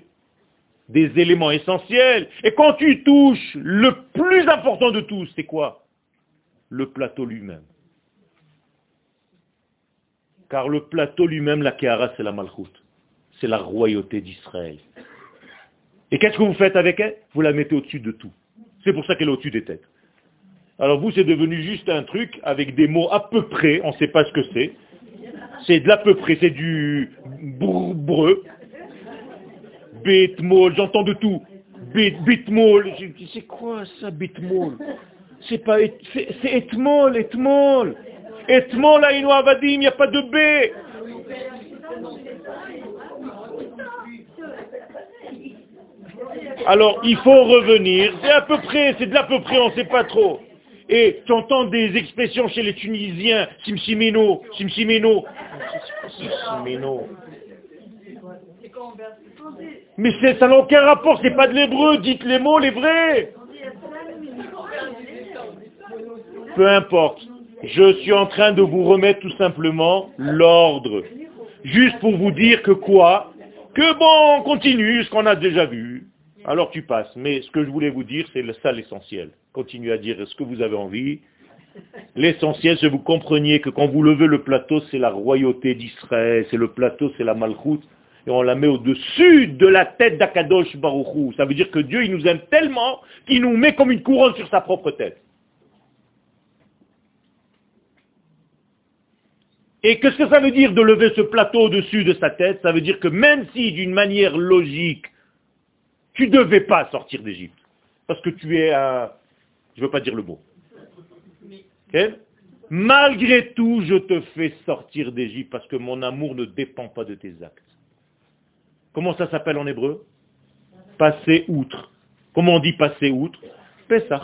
des éléments essentiels. Et quand tu touches, le plus important de tous, c'est quoi? Le plateau lui-même. Car le plateau lui-même, la Kehara, c'est la Malchut. C'est la royauté d'Israël. Et qu'est-ce que vous faites avec elle? Vous la mettez au-dessus de tout. C'est pour ça qu'elle est au-dessus des têtes. Alors vous, c'est devenu juste un truc avec des mots à peu près, on ne sait pas ce que c'est. C'est de l'à peu près, c'est du breu. Bitmol, j'entends de tout. Bit, bitmol, c'est quoi ça, bitmol C'est pas, c'est etmol, etmol. Etmol, aïnou avadim, il n'y a pas de B. Alors, il faut revenir. C'est à peu près, c'est de l'à peu près, on ne sait pas trop. Et tu entends des expressions chez les Tunisiens, simsimeno, simsimeno. Simsimeno. Mais ça n'a aucun rapport, c'est pas de l'hébreu, dites les mots, les vrais. Peu importe. Je suis en train de vous remettre tout simplement l'ordre. Juste pour vous dire que quoi? Que bon, on continue ce qu'on a déjà vu. Alors tu passes. Mais ce que je voulais vous dire, c'est ça l'essentiel. Continuez à dire ce que vous avez envie. L'essentiel, c'est que vous compreniez que quand vous levez le plateau, c'est la royauté d'Israël, c'est le plateau, c'est la malchoute, et on la met au-dessus de la tête d'Akadosh Baruchou. Ça veut dire que Dieu, il nous aime tellement qu'il nous met comme une couronne sur sa propre tête. Et qu'est-ce que ça veut dire de lever ce plateau au-dessus de sa tête? Ça veut dire que même si d'une manière logique, tu ne devais pas sortir d'Égypte, parce que tu es un... Je ne veux pas dire le mot. Okay Malgré tout, je te fais sortir d'Égypte parce que mon amour ne dépend pas de tes actes. Comment ça s'appelle en hébreu? Passer outre. Comment on dit passer outre? Pessah.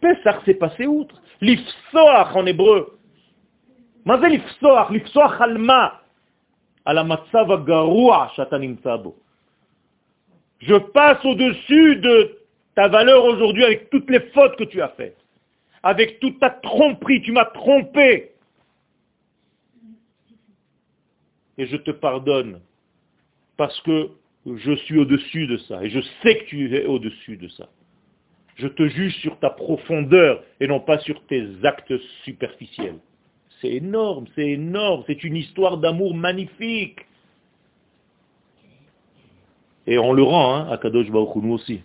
Pessah, c'est passer outre. L'ifsoach en hébreu. Mazel l'ifsoach, l'ifsoach alma. Je passe au-dessus de ta valeur aujourd'hui avec toutes les fautes que tu as faites. Avec toute ta tromperie, tu m'as trompé. Et je te pardonne parce que je suis au-dessus de ça. Et je sais que tu es au-dessus de ça. Je te juge sur ta profondeur et non pas sur tes actes superficiels. C'est énorme, c'est énorme, c'est une histoire d'amour magnifique. Et on le rend hein, à Kadosh Baruch aussi.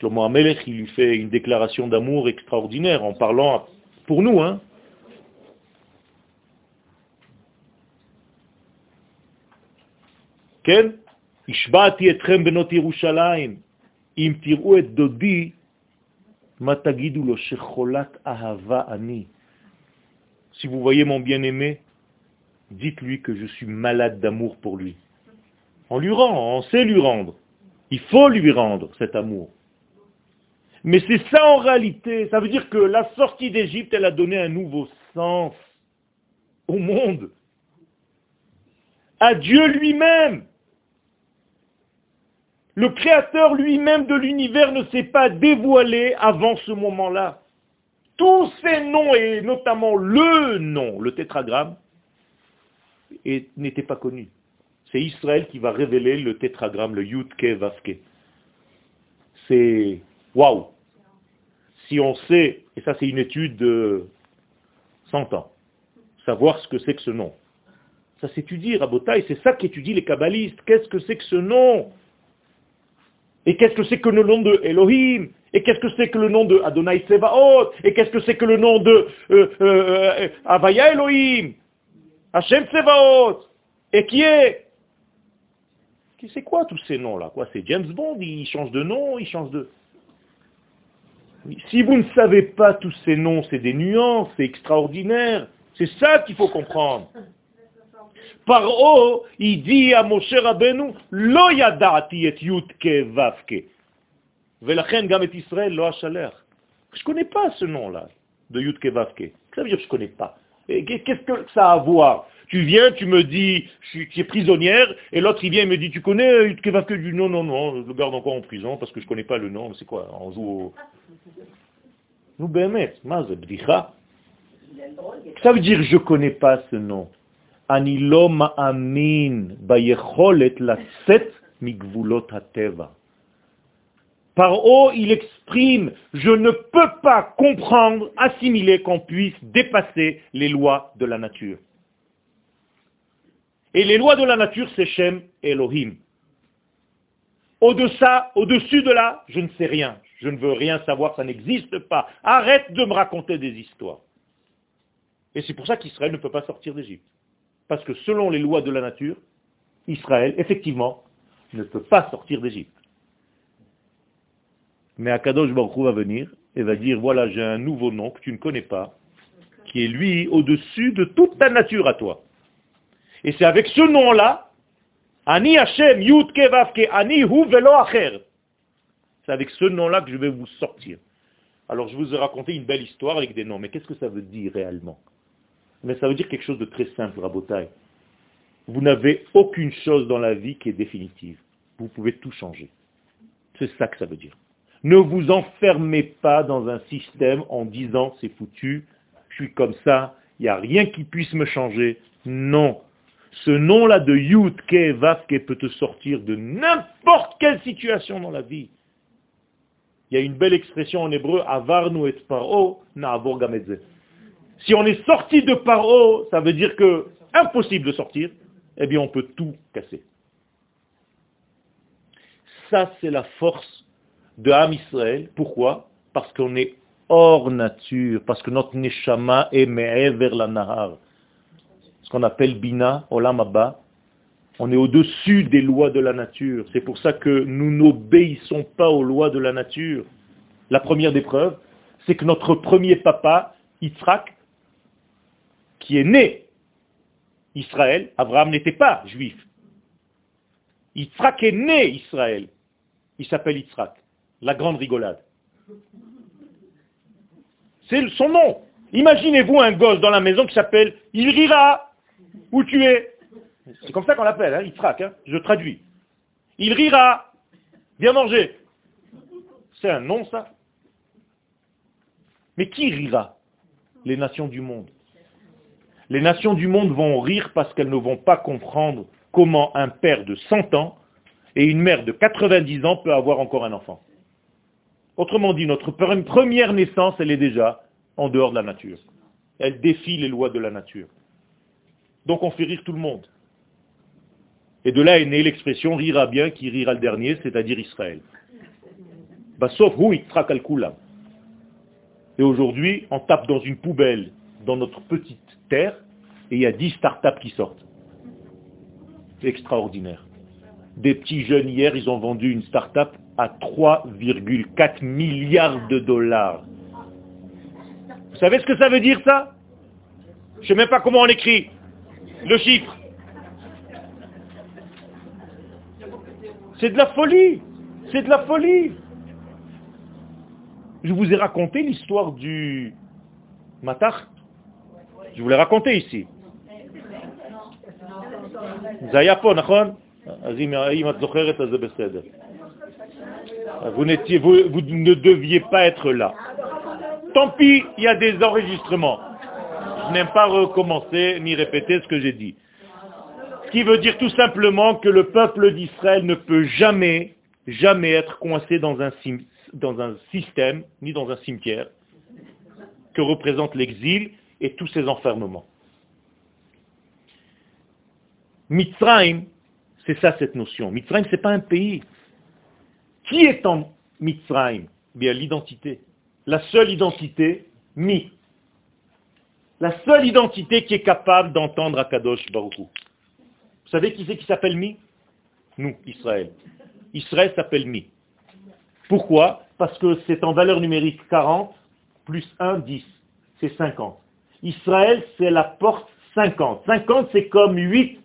Shlomo Amelech, il lui fait une déclaration d'amour extraordinaire en parlant pour nous. Hein. Ken? Ishbati benot Yerushalayim, et dodi, lo ahava ani. Si vous voyez mon bien-aimé, dites-lui que je suis malade d'amour pour lui. On lui rend, on sait lui rendre. Il faut lui rendre cet amour. Mais c'est ça en réalité. Ça veut dire que la sortie d'Égypte, elle a donné un nouveau sens au monde. À Dieu lui-même. Le créateur lui-même de l'univers ne s'est pas dévoilé avant ce moment-là. Tous ces noms, et notamment le nom, le tétragramme, n'étaient pas connus. C'est Israël qui va révéler le tétragramme, le Yudke Vavke. C'est waouh. Si on sait, et ça c'est une étude de 100 ans, savoir ce que c'est que ce nom. Ça s'étudie, Rabotai, c'est ça qu'étudient les kabbalistes. Qu'est-ce que c'est que ce nom? Et qu'est-ce que c'est que le nom de Elohim? Et qu'est-ce que c'est que le nom de Adonai Tsebaot Et qu'est-ce que c'est que le nom de euh, euh, Havaya Elohim? Hashem Tsebaot Et qui est? C'est quoi tous ces noms-là? C'est James Bond, il change de nom, il change de... Si vous ne savez pas tous ces noms, c'est des nuances, c'est extraordinaire. C'est ça qu'il faut comprendre. Paro, il dit à Moshe Rabbeinu, lo yadati et yutke vavke. Velachen gam et Israël lo. Je connais pas ce nom-là, de yutke vavke. Ça veut dire que je connais pas. Qu'est-ce que ça a à voir? Tu viens, tu me dis, tu es prisonnière, et l'autre il vient et me dit, tu connais yutke vavke? Du non, non, non, je le garde encore en prison parce que je connais pas le nom. C'est quoi? On joue au... Nous, Behemet, ma זה בדיחה. Ça veut dire je connais pas ce nom. אני לא מאמין ביכולת לצאת מגבולות הטבע. Paro, il exprime, je ne peux pas comprendre, assimiler qu'on puisse dépasser les lois de la nature. Et les lois de la nature, c'est Shem Elohim. Au-deçà, au-dessus de là, je ne sais rien. je ne veux rien savoir, ça n'existe pas. Arrête de me raconter des histoires. Et c'est pour ça qu'Israël ne peut pas sortir d'Égypte. Parce que selon les lois de la nature, Israël, effectivement, ne peut pas sortir d'Égypte. Mais Akadosh Baruch va venir et va dire, voilà, j'ai un nouveau nom que tu ne connais pas, qui est lui au-dessus de toute ta nature à toi. Et c'est avec ce nom-là, Ani Hashem Yud Kevavke Ani Hu Velo Acher. C'est avec ce nom-là que je vais vous sortir. Alors je vous ai raconté une belle histoire avec des noms, mais qu'est-ce que ça veut dire réellement? Mais ça veut dire quelque chose de très simple, Rabotai. Vous n'avez aucune chose dans la vie qui est définitive. Vous pouvez tout changer. C'est ça que ça veut dire. Ne vous enfermez pas dans un système en disant c'est foutu, je suis comme ça, il n'y a rien qui puisse me changer. Non. Ce nom-là de Yud, Ke, peut te sortir de n'importe quelle situation dans la vie. Il y a une belle expression en hébreu, Avarnu et Paro, Na'avor Gamedze. Si on est sorti de Paro, ça veut dire que impossible de sortir, eh bien on peut tout casser. Ça, c'est la force de Ham Israël. Pourquoi? Parce qu'on est hors nature, parce que notre neshama est vers la nahar. Ce qu'on appelle bina, olam abba, on est au-dessus des lois de la nature. C'est pour ça que nous n'obéissons pas aux lois de la nature. La première des preuves, c'est que notre premier papa, Yitzhak, qui est né Israël, Abraham n'était pas juif. Yitzhak est né Israël. Il s'appelle Yitzhak. La grande rigolade. C'est son nom. Imaginez-vous un gosse dans la maison qui s'appelle Il rira. Où tu es? C'est comme ça qu'on l'appelle, hein, Yitzhak. Hein, je traduis. Il rira. Viens manger. C'est un nom, ça. Mais qui rira? Les nations du monde. Les nations du monde vont rire parce qu'elles ne vont pas comprendre comment un père de 100 ans et une mère de 90 ans peut avoir encore un enfant. Autrement dit, notre première naissance, elle est déjà en dehors de la nature. Elle défie les lois de la nature. Donc on fait rire tout le monde. Et de là est née l'expression rira bien qui rira le dernier, c'est-à-dire Israël. Bah, sauf oui, Et aujourd'hui, on tape dans une poubelle dans notre petite terre et il y a 10 startups qui sortent. Extraordinaire. Des petits jeunes hier, ils ont vendu une start-up à 3,4 milliards de dollars. Vous savez ce que ça veut dire ça? Je ne sais même pas comment on écrit le chiffre. C'est de la folie. C'est de la folie. Je vous ai raconté l'histoire du Matar. Je vous l'ai raconté ici. Vous, vous, vous ne deviez pas être là. Tant pis, il y a des enregistrements. Je n'aime pas recommencer ni répéter ce que j'ai dit. Ce qui veut dire tout simplement que le peuple d'Israël ne peut jamais, jamais être coincé dans un, système, ni dans un cimetière, que représente l'exil et tous ses enfermements. Mitzrayim, c'est ça cette notion. Mitzrayim, ce n'est pas un pays. Qui est en Mitzrayim? Bien l'identité. La seule identité, Mi. La seule identité qui est capable d'entendre Akadosh Baruch Vous savez qui c'est qui s'appelle Mi? Nous, Israël. Israël s'appelle Mi. Pourquoi? Parce que c'est en valeur numérique 40 plus 1, 10. C'est 50. Israël, c'est la porte 50. 50, c'est comme 8.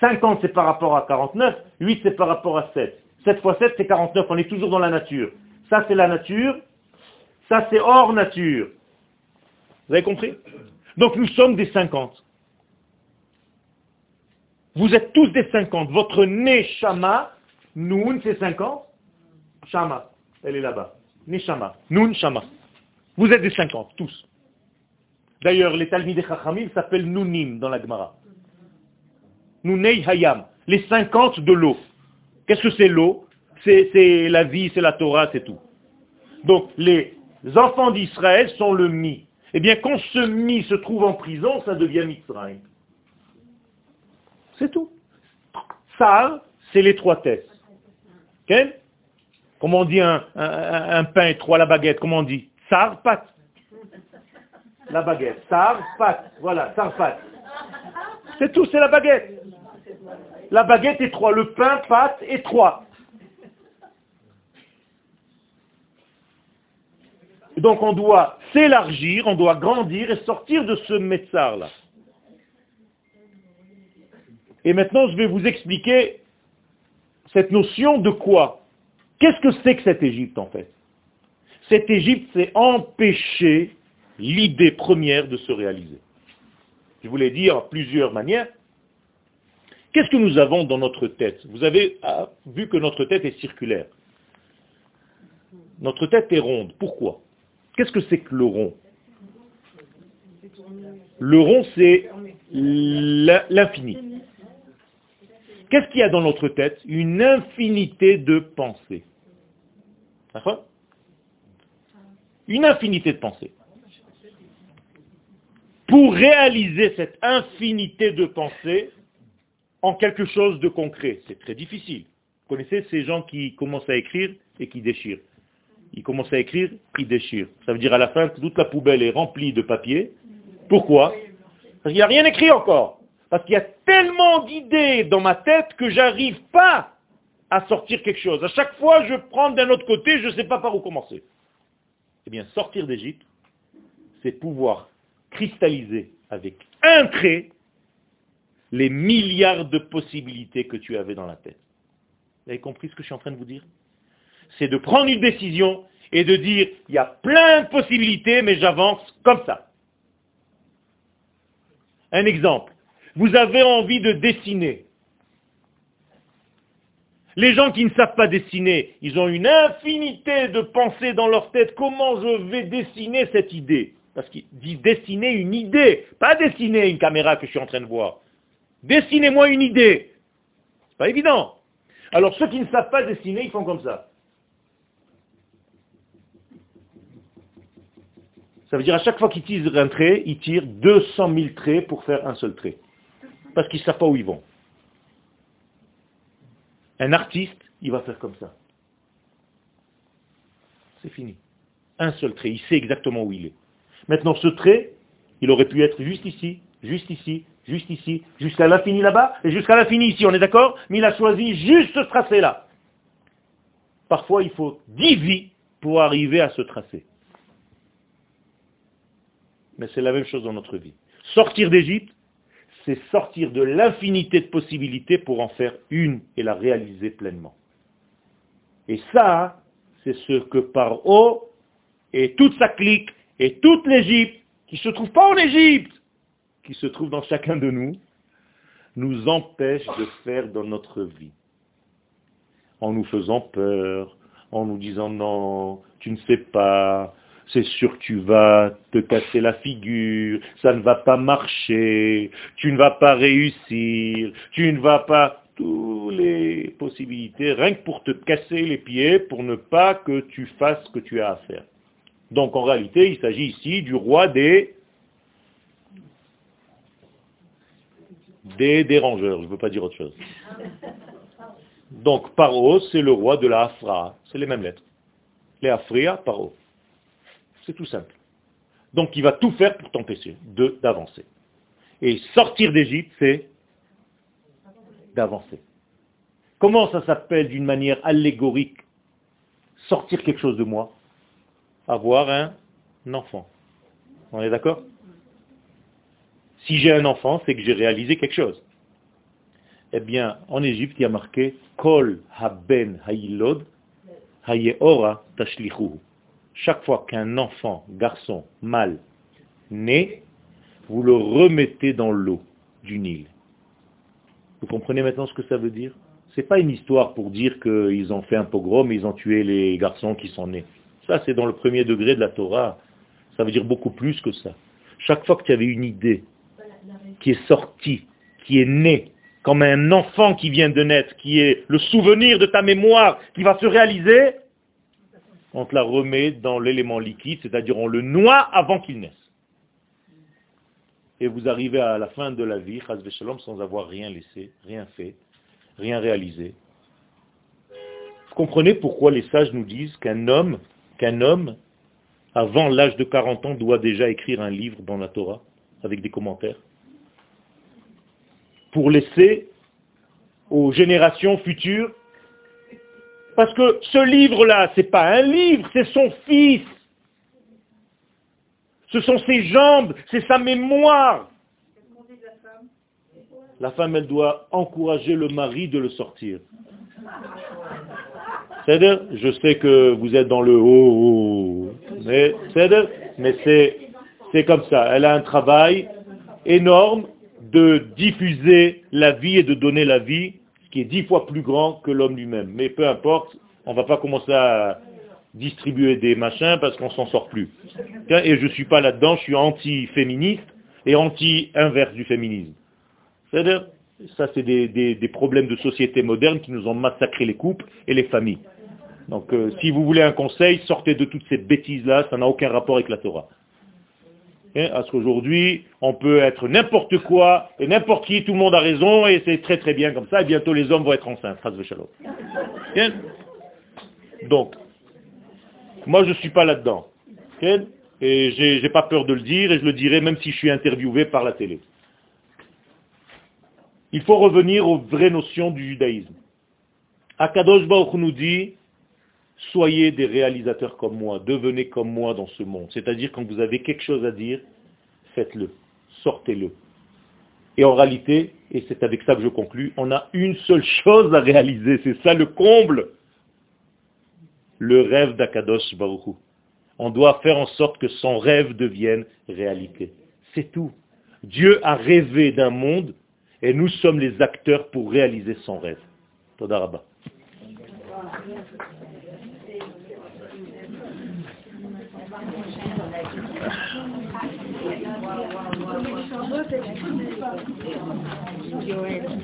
50, c'est par rapport à 49. 8, c'est par rapport à 7. 7 fois 7, c'est 49. On est toujours dans la nature. Ça, c'est la nature. Ça, c'est hors nature. Vous avez compris? Donc, nous sommes des 50. Vous êtes tous des 50. Votre Neshama, Noun, c'est 50. Shama, elle est là-bas. Neshama. Noun, Shama. Vous êtes des 50, tous. D'ailleurs, les Talmidei Chachamim s'appellent Nunim dans la Gemara. Nunei Hayam, les 50 de l'eau. Qu'est-ce que c'est l'eau? C'est la vie, c'est la Torah, c'est tout. Donc, les enfants d'Israël sont le Mi. Eh bien, quand ce Mi se trouve en prison, ça devient Mitzrayim. C'est tout. Ça, c'est l'étroitesse. Okay Comment on dit un, pain étroit, la baguette Comment on dit Sar, pat la baguette. Sar, pat. Voilà, sar, pat. C'est tout, c'est la baguette. La baguette est trois, le pain, pâte et trois. donc on doit s'élargir, on doit grandir et sortir de ce métzar-là. Et maintenant, je vais vous expliquer cette notion de quoi Qu'est-ce que c'est que cette Égypte en fait? Cette Égypte, c'est empêcher l'idée première de se réaliser. Je vous l'ai dit en plusieurs manières. Qu'est-ce que nous avons dans notre tête? Vous avez ah, vu que notre tête est circulaire. Notre tête est ronde. Pourquoi? Qu'est-ce que c'est que le rond? Le rond, c'est l'infini. Qu'est-ce qu'il y a dans notre tête? Une infinité de pensées. Une infinité de pensées. Pour réaliser cette infinité de pensées en quelque chose de concret, c'est très difficile. Vous connaissez ces gens qui commencent à écrire et qui déchirent. Ils commencent à écrire, ils déchirent. Ça veut dire à la fin que toute la poubelle est remplie de papier. Pourquoi? Parce qu'il n'y a rien écrit encore. Parce qu'il y a tellement d'idées dans ma tête que j'arrive pas à sortir quelque chose. À chaque fois, je prends d'un autre côté, je ne sais pas par où commencer. Eh bien, sortir d'Égypte, c'est pouvoir cristalliser avec un trait les milliards de possibilités que tu avais dans la tête. Vous avez compris ce que je suis en train de vous dire? C'est de prendre une décision et de dire, il y a plein de possibilités, mais j'avance comme ça. Un exemple. Vous avez envie de dessiner. Les gens qui ne savent pas dessiner, ils ont une infinité de pensées dans leur tête. Comment je vais dessiner cette idée? Parce qu'ils disent dessiner une idée, pas dessiner une caméra que je suis en train de voir. Dessinez-moi une idée. C'est pas évident. Alors ceux qui ne savent pas dessiner, ils font comme ça. Ça veut dire à chaque fois qu'ils tirent un trait, ils tirent 200 000 traits pour faire un seul trait. Parce qu'ils ne savent pas où ils vont. Un artiste, il va faire comme ça. C'est fini. Un seul trait, il sait exactement où il est. Maintenant, ce trait, il aurait pu être juste ici, juste ici, juste ici, jusqu'à l'infini là-bas, et jusqu'à l'infini ici, on est d'accord? Mais il a choisi juste ce tracé-là. Parfois, il faut dix vies pour arriver à ce tracé. Mais c'est la même chose dans notre vie. Sortir d'Égypte, c'est sortir de l'infinité de possibilités pour en faire une et la réaliser pleinement. Et ça, c'est ce que Paro et toute sa clique et toute l'Égypte, qui ne se trouve pas en Égypte, qui se trouve dans chacun de nous, nous empêche de faire dans notre vie. En nous faisant peur, en nous disant non, tu ne sais pas, c'est sûr que tu vas te casser la figure, ça ne va pas marcher, tu ne vas pas réussir, tu ne vas pas... Toutes les possibilités, rien que pour te casser les pieds, pour ne pas que tu fasses ce que tu as à faire. Donc en réalité, il s'agit ici du roi des des dérangeurs, je ne veux pas dire autre chose. Donc Paro, c'est le roi de la Afra, c'est les mêmes lettres. Les Afria, Paro. C'est tout simple. Donc il va tout faire pour t'empêcher d'avancer. Et sortir d'Égypte, c'est d'avancer. Comment ça s'appelle d'une manière allégorique sortir quelque chose de moi Avoir un enfant? On est d'accord? Si j'ai un enfant, c'est que j'ai réalisé quelque chose. Eh bien, en Égypte, il y a marqué Kol haben hayilod hayeora tashlichuhu chaque fois qu'un enfant, garçon, mâle, naît, vous le remettez dans l'eau du Nil. Vous comprenez maintenant ce que ça veut dire? Ce n'est pas une histoire pour dire qu'ils ont fait un pogrom et ils ont tué les garçons qui sont nés. Ça, c'est dans le premier degré de la Torah. Ça veut dire beaucoup plus que ça. Chaque fois que tu avais une idée qui est sortie, qui est née, comme un enfant qui vient de naître, qui est le souvenir de ta mémoire, qui va se réaliser, on te la remet dans l'élément liquide, c'est-à-dire on le noie avant qu'il naisse. Et vous arrivez à la fin de la vie, sans avoir rien laissé, rien fait, rien réalisé. Vous comprenez pourquoi les sages nous disent qu'un homme, qu'un homme, avant l'âge de 40 ans, doit déjà écrire un livre dans la Torah, avec des commentaires, pour laisser aux générations futures parce que ce livre-là, ce n'est pas un livre, c'est son fils. Ce sont ses jambes, c'est sa mémoire. La femme, elle doit encourager le mari de le sortir. C'est-à-dire, je sais que vous êtes dans le haut, mais mais c'est, c'est comme ça. Elle a un travail énorme de diffuser la vie et de donner la vie, qui est dix fois plus grand que l'homme lui-même. Mais peu importe, on ne va pas commencer à distribuer des machins parce qu'on s'en sort plus. Et je ne suis pas là-dedans, je suis anti-féministe et anti-inverse du féminisme. C'est-à-dire, ça c'est des, problèmes de société moderne qui nous ont massacré les couples et les familles. Donc euh, si vous voulez un conseil, sortez de toutes ces bêtises-là, ça n'a aucun rapport avec la Torah. Hein, parce qu'aujourd'hui, on peut être n'importe quoi, et n'importe qui, tout le monde a raison, et c'est très très bien comme ça, et bientôt les hommes vont être enceintes. Hein? Donc, moi je ne suis pas là-dedans. Et je n'ai pas peur de le dire, et je le dirai même si je suis interviewé par la télé. Il faut revenir aux vraies notions du judaïsme. Akadosh Baruch nous dit, soyez des réalisateurs comme moi, devenez comme moi dans ce monde. C'est-à-dire quand vous avez quelque chose à dire, faites-le, sortez-le. Et en réalité, et c'est avec ça que je conclus, on a une seule chose à réaliser, c'est ça le comble, le rêve d'Akadosh Baruch On doit faire en sorte que son rêve devienne réalité. C'est tout. Dieu a rêvé d'un monde et nous sommes les acteurs pour réaliser son rêve. Joanne.